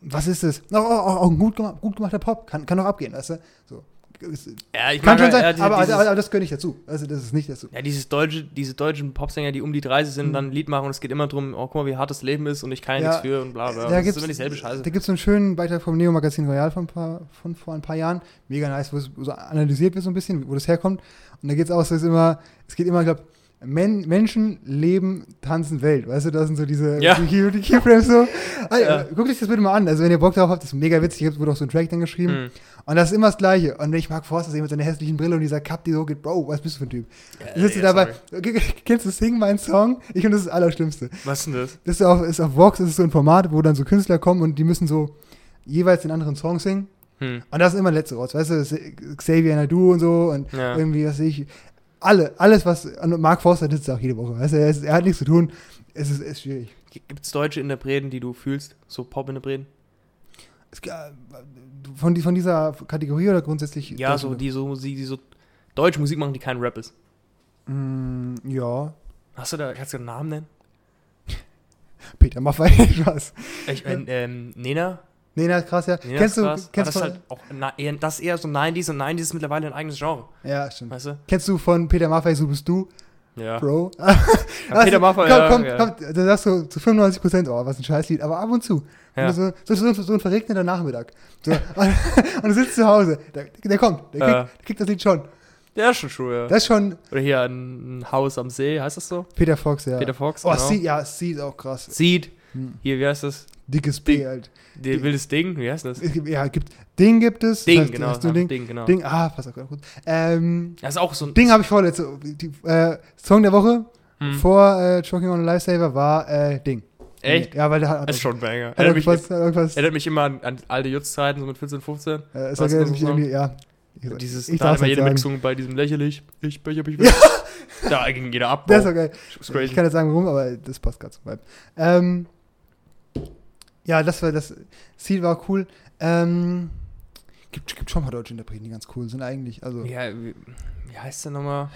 Was ist das? Auch, auch, auch ein gut, gemacht, gut gemachter Pop. Kann, kann abgehen, weißt du? So. Es- Ja, ich Kann schon sein, ja, die- aber, dieses, aber, aber das gehört nicht dazu. Also, das ist nicht dazu. ja, dieses deutsche, diese deutschen Popsänger, die um die 30 sind und dann ein Lied machen und es geht immer darum, oh, guck mal, wie hart das Leben ist und ich kann ja, Ja, nichts für und bla bla. Da das gibt's, ist immer dieselbe Scheiße. Da gibt es so einen schönen Beitrag vom Neo-Magazin Royal von, paar, von vor ein paar Jahren. Mega nice, wo es so analysiert wird so ein bisschen, wo das herkommt. Und da geht es auch, so ist immer, es geht immer, ich glaube, Men Menschen leben, tanzen Welt. Weißt du, das sind so diese Ja. die, die Keyframes so. Alter, Ja. Guckt euch das bitte mal an. Also wenn ihr Bock drauf habt, das ist mega witzig. Es wurde auch so ein Track dann geschrieben. Mhm. Und das ist immer das Gleiche. Und ich mag Forster sehen mit seiner hässlichen Brille und dieser Cup, die so geht, Bro, was bist du für ein Typ? Ja, Sitzt ja, dabei, sorry. *laughs* kennst du Sing, mein Song? Ich finde, das ist das Allerschlimmste. Was ist denn das? Das ist auf, ist auf Vox, das ist so ein Format, wo dann so Künstler kommen und die müssen so jeweils den anderen Song singen. Hm. Und das ist immer letzte Rotz, weißt du, Xavier Naidu und so und Ja. irgendwie, was weiß ich, alle, alles, was, Mark Forster sitzt auch jede Woche, weißt du, er, ist, er hat nichts zu tun, es ist, ist schwierig. Gibt es deutsche Interpreten, die du fühlst? So Pop-Interpreten? Von, von dieser Kategorie oder grundsätzlich? Ja, so die so Musik, die so deutsche Musik machen, die kein Rap ist. Mm, ja, Hast du da, kannst du einen Namen nennen? *laughs* Peter Maffay, Spaß. Ich, äh, ähm, Nena? Nee, na, krass, ja. Nena kennst ist du, krass. kennst das, von, ist halt eher, das ist eher so 90s und 90s ist mittlerweile ein eigenes Genre. ja, stimmt. Weißt du? Kennst du von Peter Maffay, so bist du, Ja. Bro? Ja, *laughs* Peter Maffay, komm, ja, komm, ja. komm, da sagst du zu 95 Prozent, oh, was ein Scheißlied, aber ab und zu. Ja. So, so, so, so ein verregneter Nachmittag. So, und, *laughs* und du sitzt zu Hause, der, der kommt, der kriegt, Ja. der kriegt das Lied schon. Ja, ist schon ja. Das ist schon Oder hier ein, Haus am See, heißt das so? Peter Fox, ja. Peter Fox, oh, genau. Seed, ja, Seed ist auch krass. Seed. Hm. Hier, wie heißt das? Dickes B halt. Der wildes Ding, wie heißt das? Es *laughs* ja, gibt, Ding gibt es. Ding, das heißt, genau. du einfach Ding, Ding, genau. Ding, ah, pass auf, gut. Ähm, Das ist auch so ein Ding habe ich vorletzte. Die, äh, Song der Woche Hm. vor äh, Choking on a Lifesaver war äh, Ding. Echt? Ja, weil der hat, Das ist schon ein Banger. hat Erinnert mich, hat irgendwas erinnert mich immer an, an alte Jutz-Zeiten, so mit 14, 15. äh, okay, ist mich irgendwie, ja. Ich, Dieses, ich da immer sagen. mitgesungen bei diesem lächerlich. Ich, ich, ich, *laughs* ich. Ja. Da ging jeder ab. Das ist okay. ist Ich kann jetzt sagen, warum, aber das passt gerade zum Vibe. Ähm, ja, das war das Ziel war cool. Ähm, gibt, gibt schon ein paar deutsche Interpreten, die ganz cool sind eigentlich. Also Ja, wie, wie heißt der nochmal?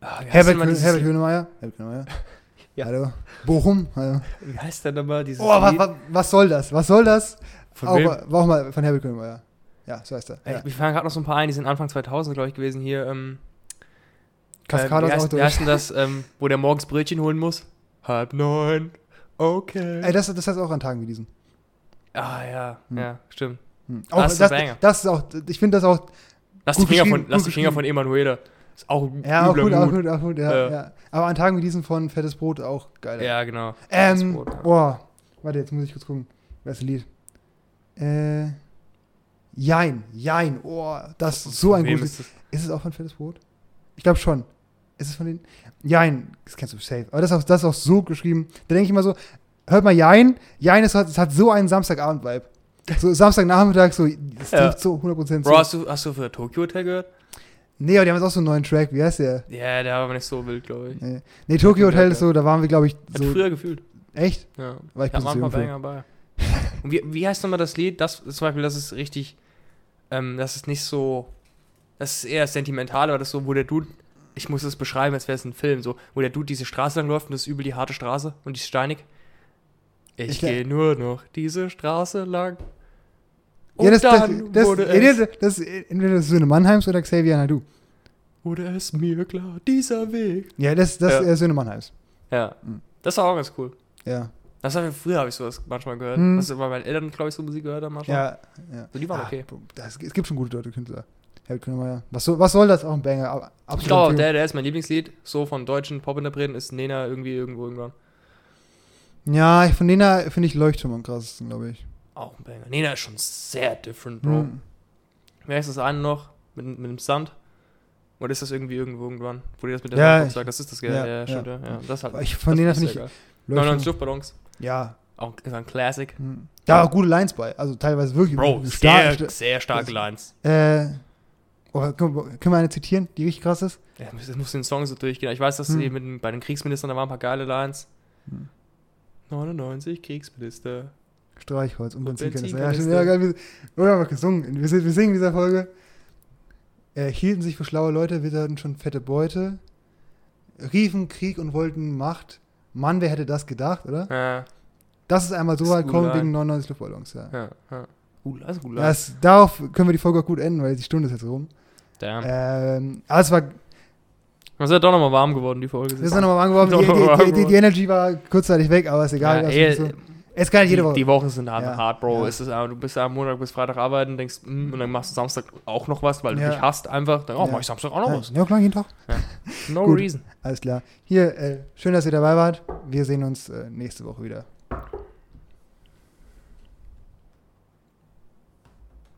Heißt Herbert, dieses- Herbert Grönemeyer. Herbert Grönemeyer. *laughs* Ja. Hallo. Bochum. Hallo. Wie heißt der nochmal? Dieses Oh, was, was, was soll das? Was soll das? Von Auch, war auch mal von Herbert Grönemeyer. Ja, so heißt er. Ja. Mir fallen gerade noch so ein paar ein, die sind Anfang 2000, glaube ich, gewesen hier. Ähm, äh, wie, ist auch heißt, wie durch. heißt denn das, ähm, wo der morgens Brötchen holen muss? Halb neun. Okay. Ey, das, das heißt auch an Tagen wie diesen. ah, ja, Hm. ja, stimmt. Hm. Das Auch, das, das ist auch, ich finde das auch, Lass Gut die Finger, von, lass die Finger von Emanuela. Ist auch ein ja, auch gut, auch gut, auch gut, ja, Ja. ja. Aber an Tagen wie diesen von Fettes Brot auch geil. Ja, genau. Ähm, Brot, ja. boah, warte, jetzt muss ich kurz gucken. Wer ist das Lied? Äh, Jein, Jein, oh, das ist so ein gutes das? Ist es auch von Fettes Brot? Ich glaube schon. Ist es von den? Jein, das kennst du safe. Aber das ist auch, das ist auch so geschrieben. Da denke ich immer so, hört mal Jein. Jein ist, es hat so einen Samstagabend-Vibe. *laughs* So Samstagnachmittag, so, das Ja. trifft so 100% Bro, zu. hast du, hast du für Tokyo Hotel gehört? Nee, aber die haben jetzt auch so einen neuen Track. Wie heißt der? Ja, der war aber nicht so wild, glaube ich. Nee, nee Tokyo Ja, Hotel ja. ist so, da waren wir, glaube ich, Hat so. früher gefühlt. Echt? Ja. War ich jung für. Banger bei. Und wie, wie heißt nochmal das Lied? Das zum Beispiel, das ist richtig, ähm, das ist nicht so, das ist eher sentimental, aber das ist so, wo der Dude, ich muss es beschreiben, als wäre es ein Film, so, wo der Dude diese Straße lang läuft und das ist übel die harte Straße und die ist steinig. Ich, Ich- gehe nur noch diese Straße lang. Und ja, das, das, dann das, wurde das, es, das, das, entweder das Söhne Mannheims oder Xavier Nadu. wurde es mir klar, dieser Weg. Ja, das, das Ja. äh, Söhne Mannheims. Ja, Mhm. das war auch ganz cool. Ja. Das hab ich, früher habe ich sowas manchmal gehört. Mhm. Also, weil meine Eltern, glaube ich, so Musik gehört haben manchmal. Ja, ja. So, die waren Ah, okay. Das, es gibt schon gute deutsche Künstler. Herbert Grönemeyer. Was, soll- was soll das? Auch ein Banger. aber Ich Absolut. glaube, der, der ist mein Lieblingslied, so von deutschen Popinterpreten, ist Nena irgendwie irgendwo irgendwann. ja, ich- von denen finde ich Leuchtturm am krassesten, glaube ich. Auch ein Banger. Nena ist schon sehr different, Bro. Hm. Wer ist das eine noch? Mit, mit dem Sand? Oder ist das irgendwie irgendwo irgendwann? Wo die das mit der Ja, Hand sagt, das ist das, gell? ja, Ja, ja, stimmt, ja. ja. ja. Das halt. Ich, von das denen finde ich sehr geil. 99 Leuchtturm. Luftballons. Ja. Auch ist ein Classic. Hm. Da auch gute Lines bei. Also teilweise wirklich. Bro, stark- sehr, sehr starke Lines. Äh, oh, können, wir- können wir eine zitieren, die richtig krass ist? Ja, das muss den Song so durchgehen. Ich weiß, dass Hm. den- bei den Kriegsministern, da waren ein paar geile Lines. Hm. 99 Kriegsminister. Streichholz und Und Benzinkanister. Ja, Benzinkanister. stimmt, ja, geil. Wir, wir haben gesungen. Wir, wir singen in dieser Folge. Äh, hielten sich für schlaue Leute, witterten schon fette Beute, riefen Krieg und wollten Macht. Mann, wer hätte das gedacht, oder? Ja, Das ist einmal so weit gute wegen 99 Luftballons, ja. ja, ja. Also gut. Das, darauf können wir die Folge auch gut enden, weil die Stunde ist jetzt rum. Damn. Ähm, aber es war, Es ist ja doch nochmal warm geworden, die Folge. wir sind nochmal warm geworden. *laughs* Die, warm die, die, die. Energy war kurzzeitig weg, aber ist egal. ja, ey, ist so. Es kann nicht jede die, Woche. die Wochen sind einfach Ja, hart, Bro. ja. Es ist, du bist am Montag bis Freitag arbeiten, denkst, mm, und dann machst du Samstag auch noch was, weil du dich hast einfach. Dann, oh, mach ich Samstag auch noch ja, was. ja, klar, jeden Tag. *laughs* No Gut. reason. Alles klar. Hier, äh, schön, dass ihr dabei wart. Wir sehen uns äh, nächste Woche wieder.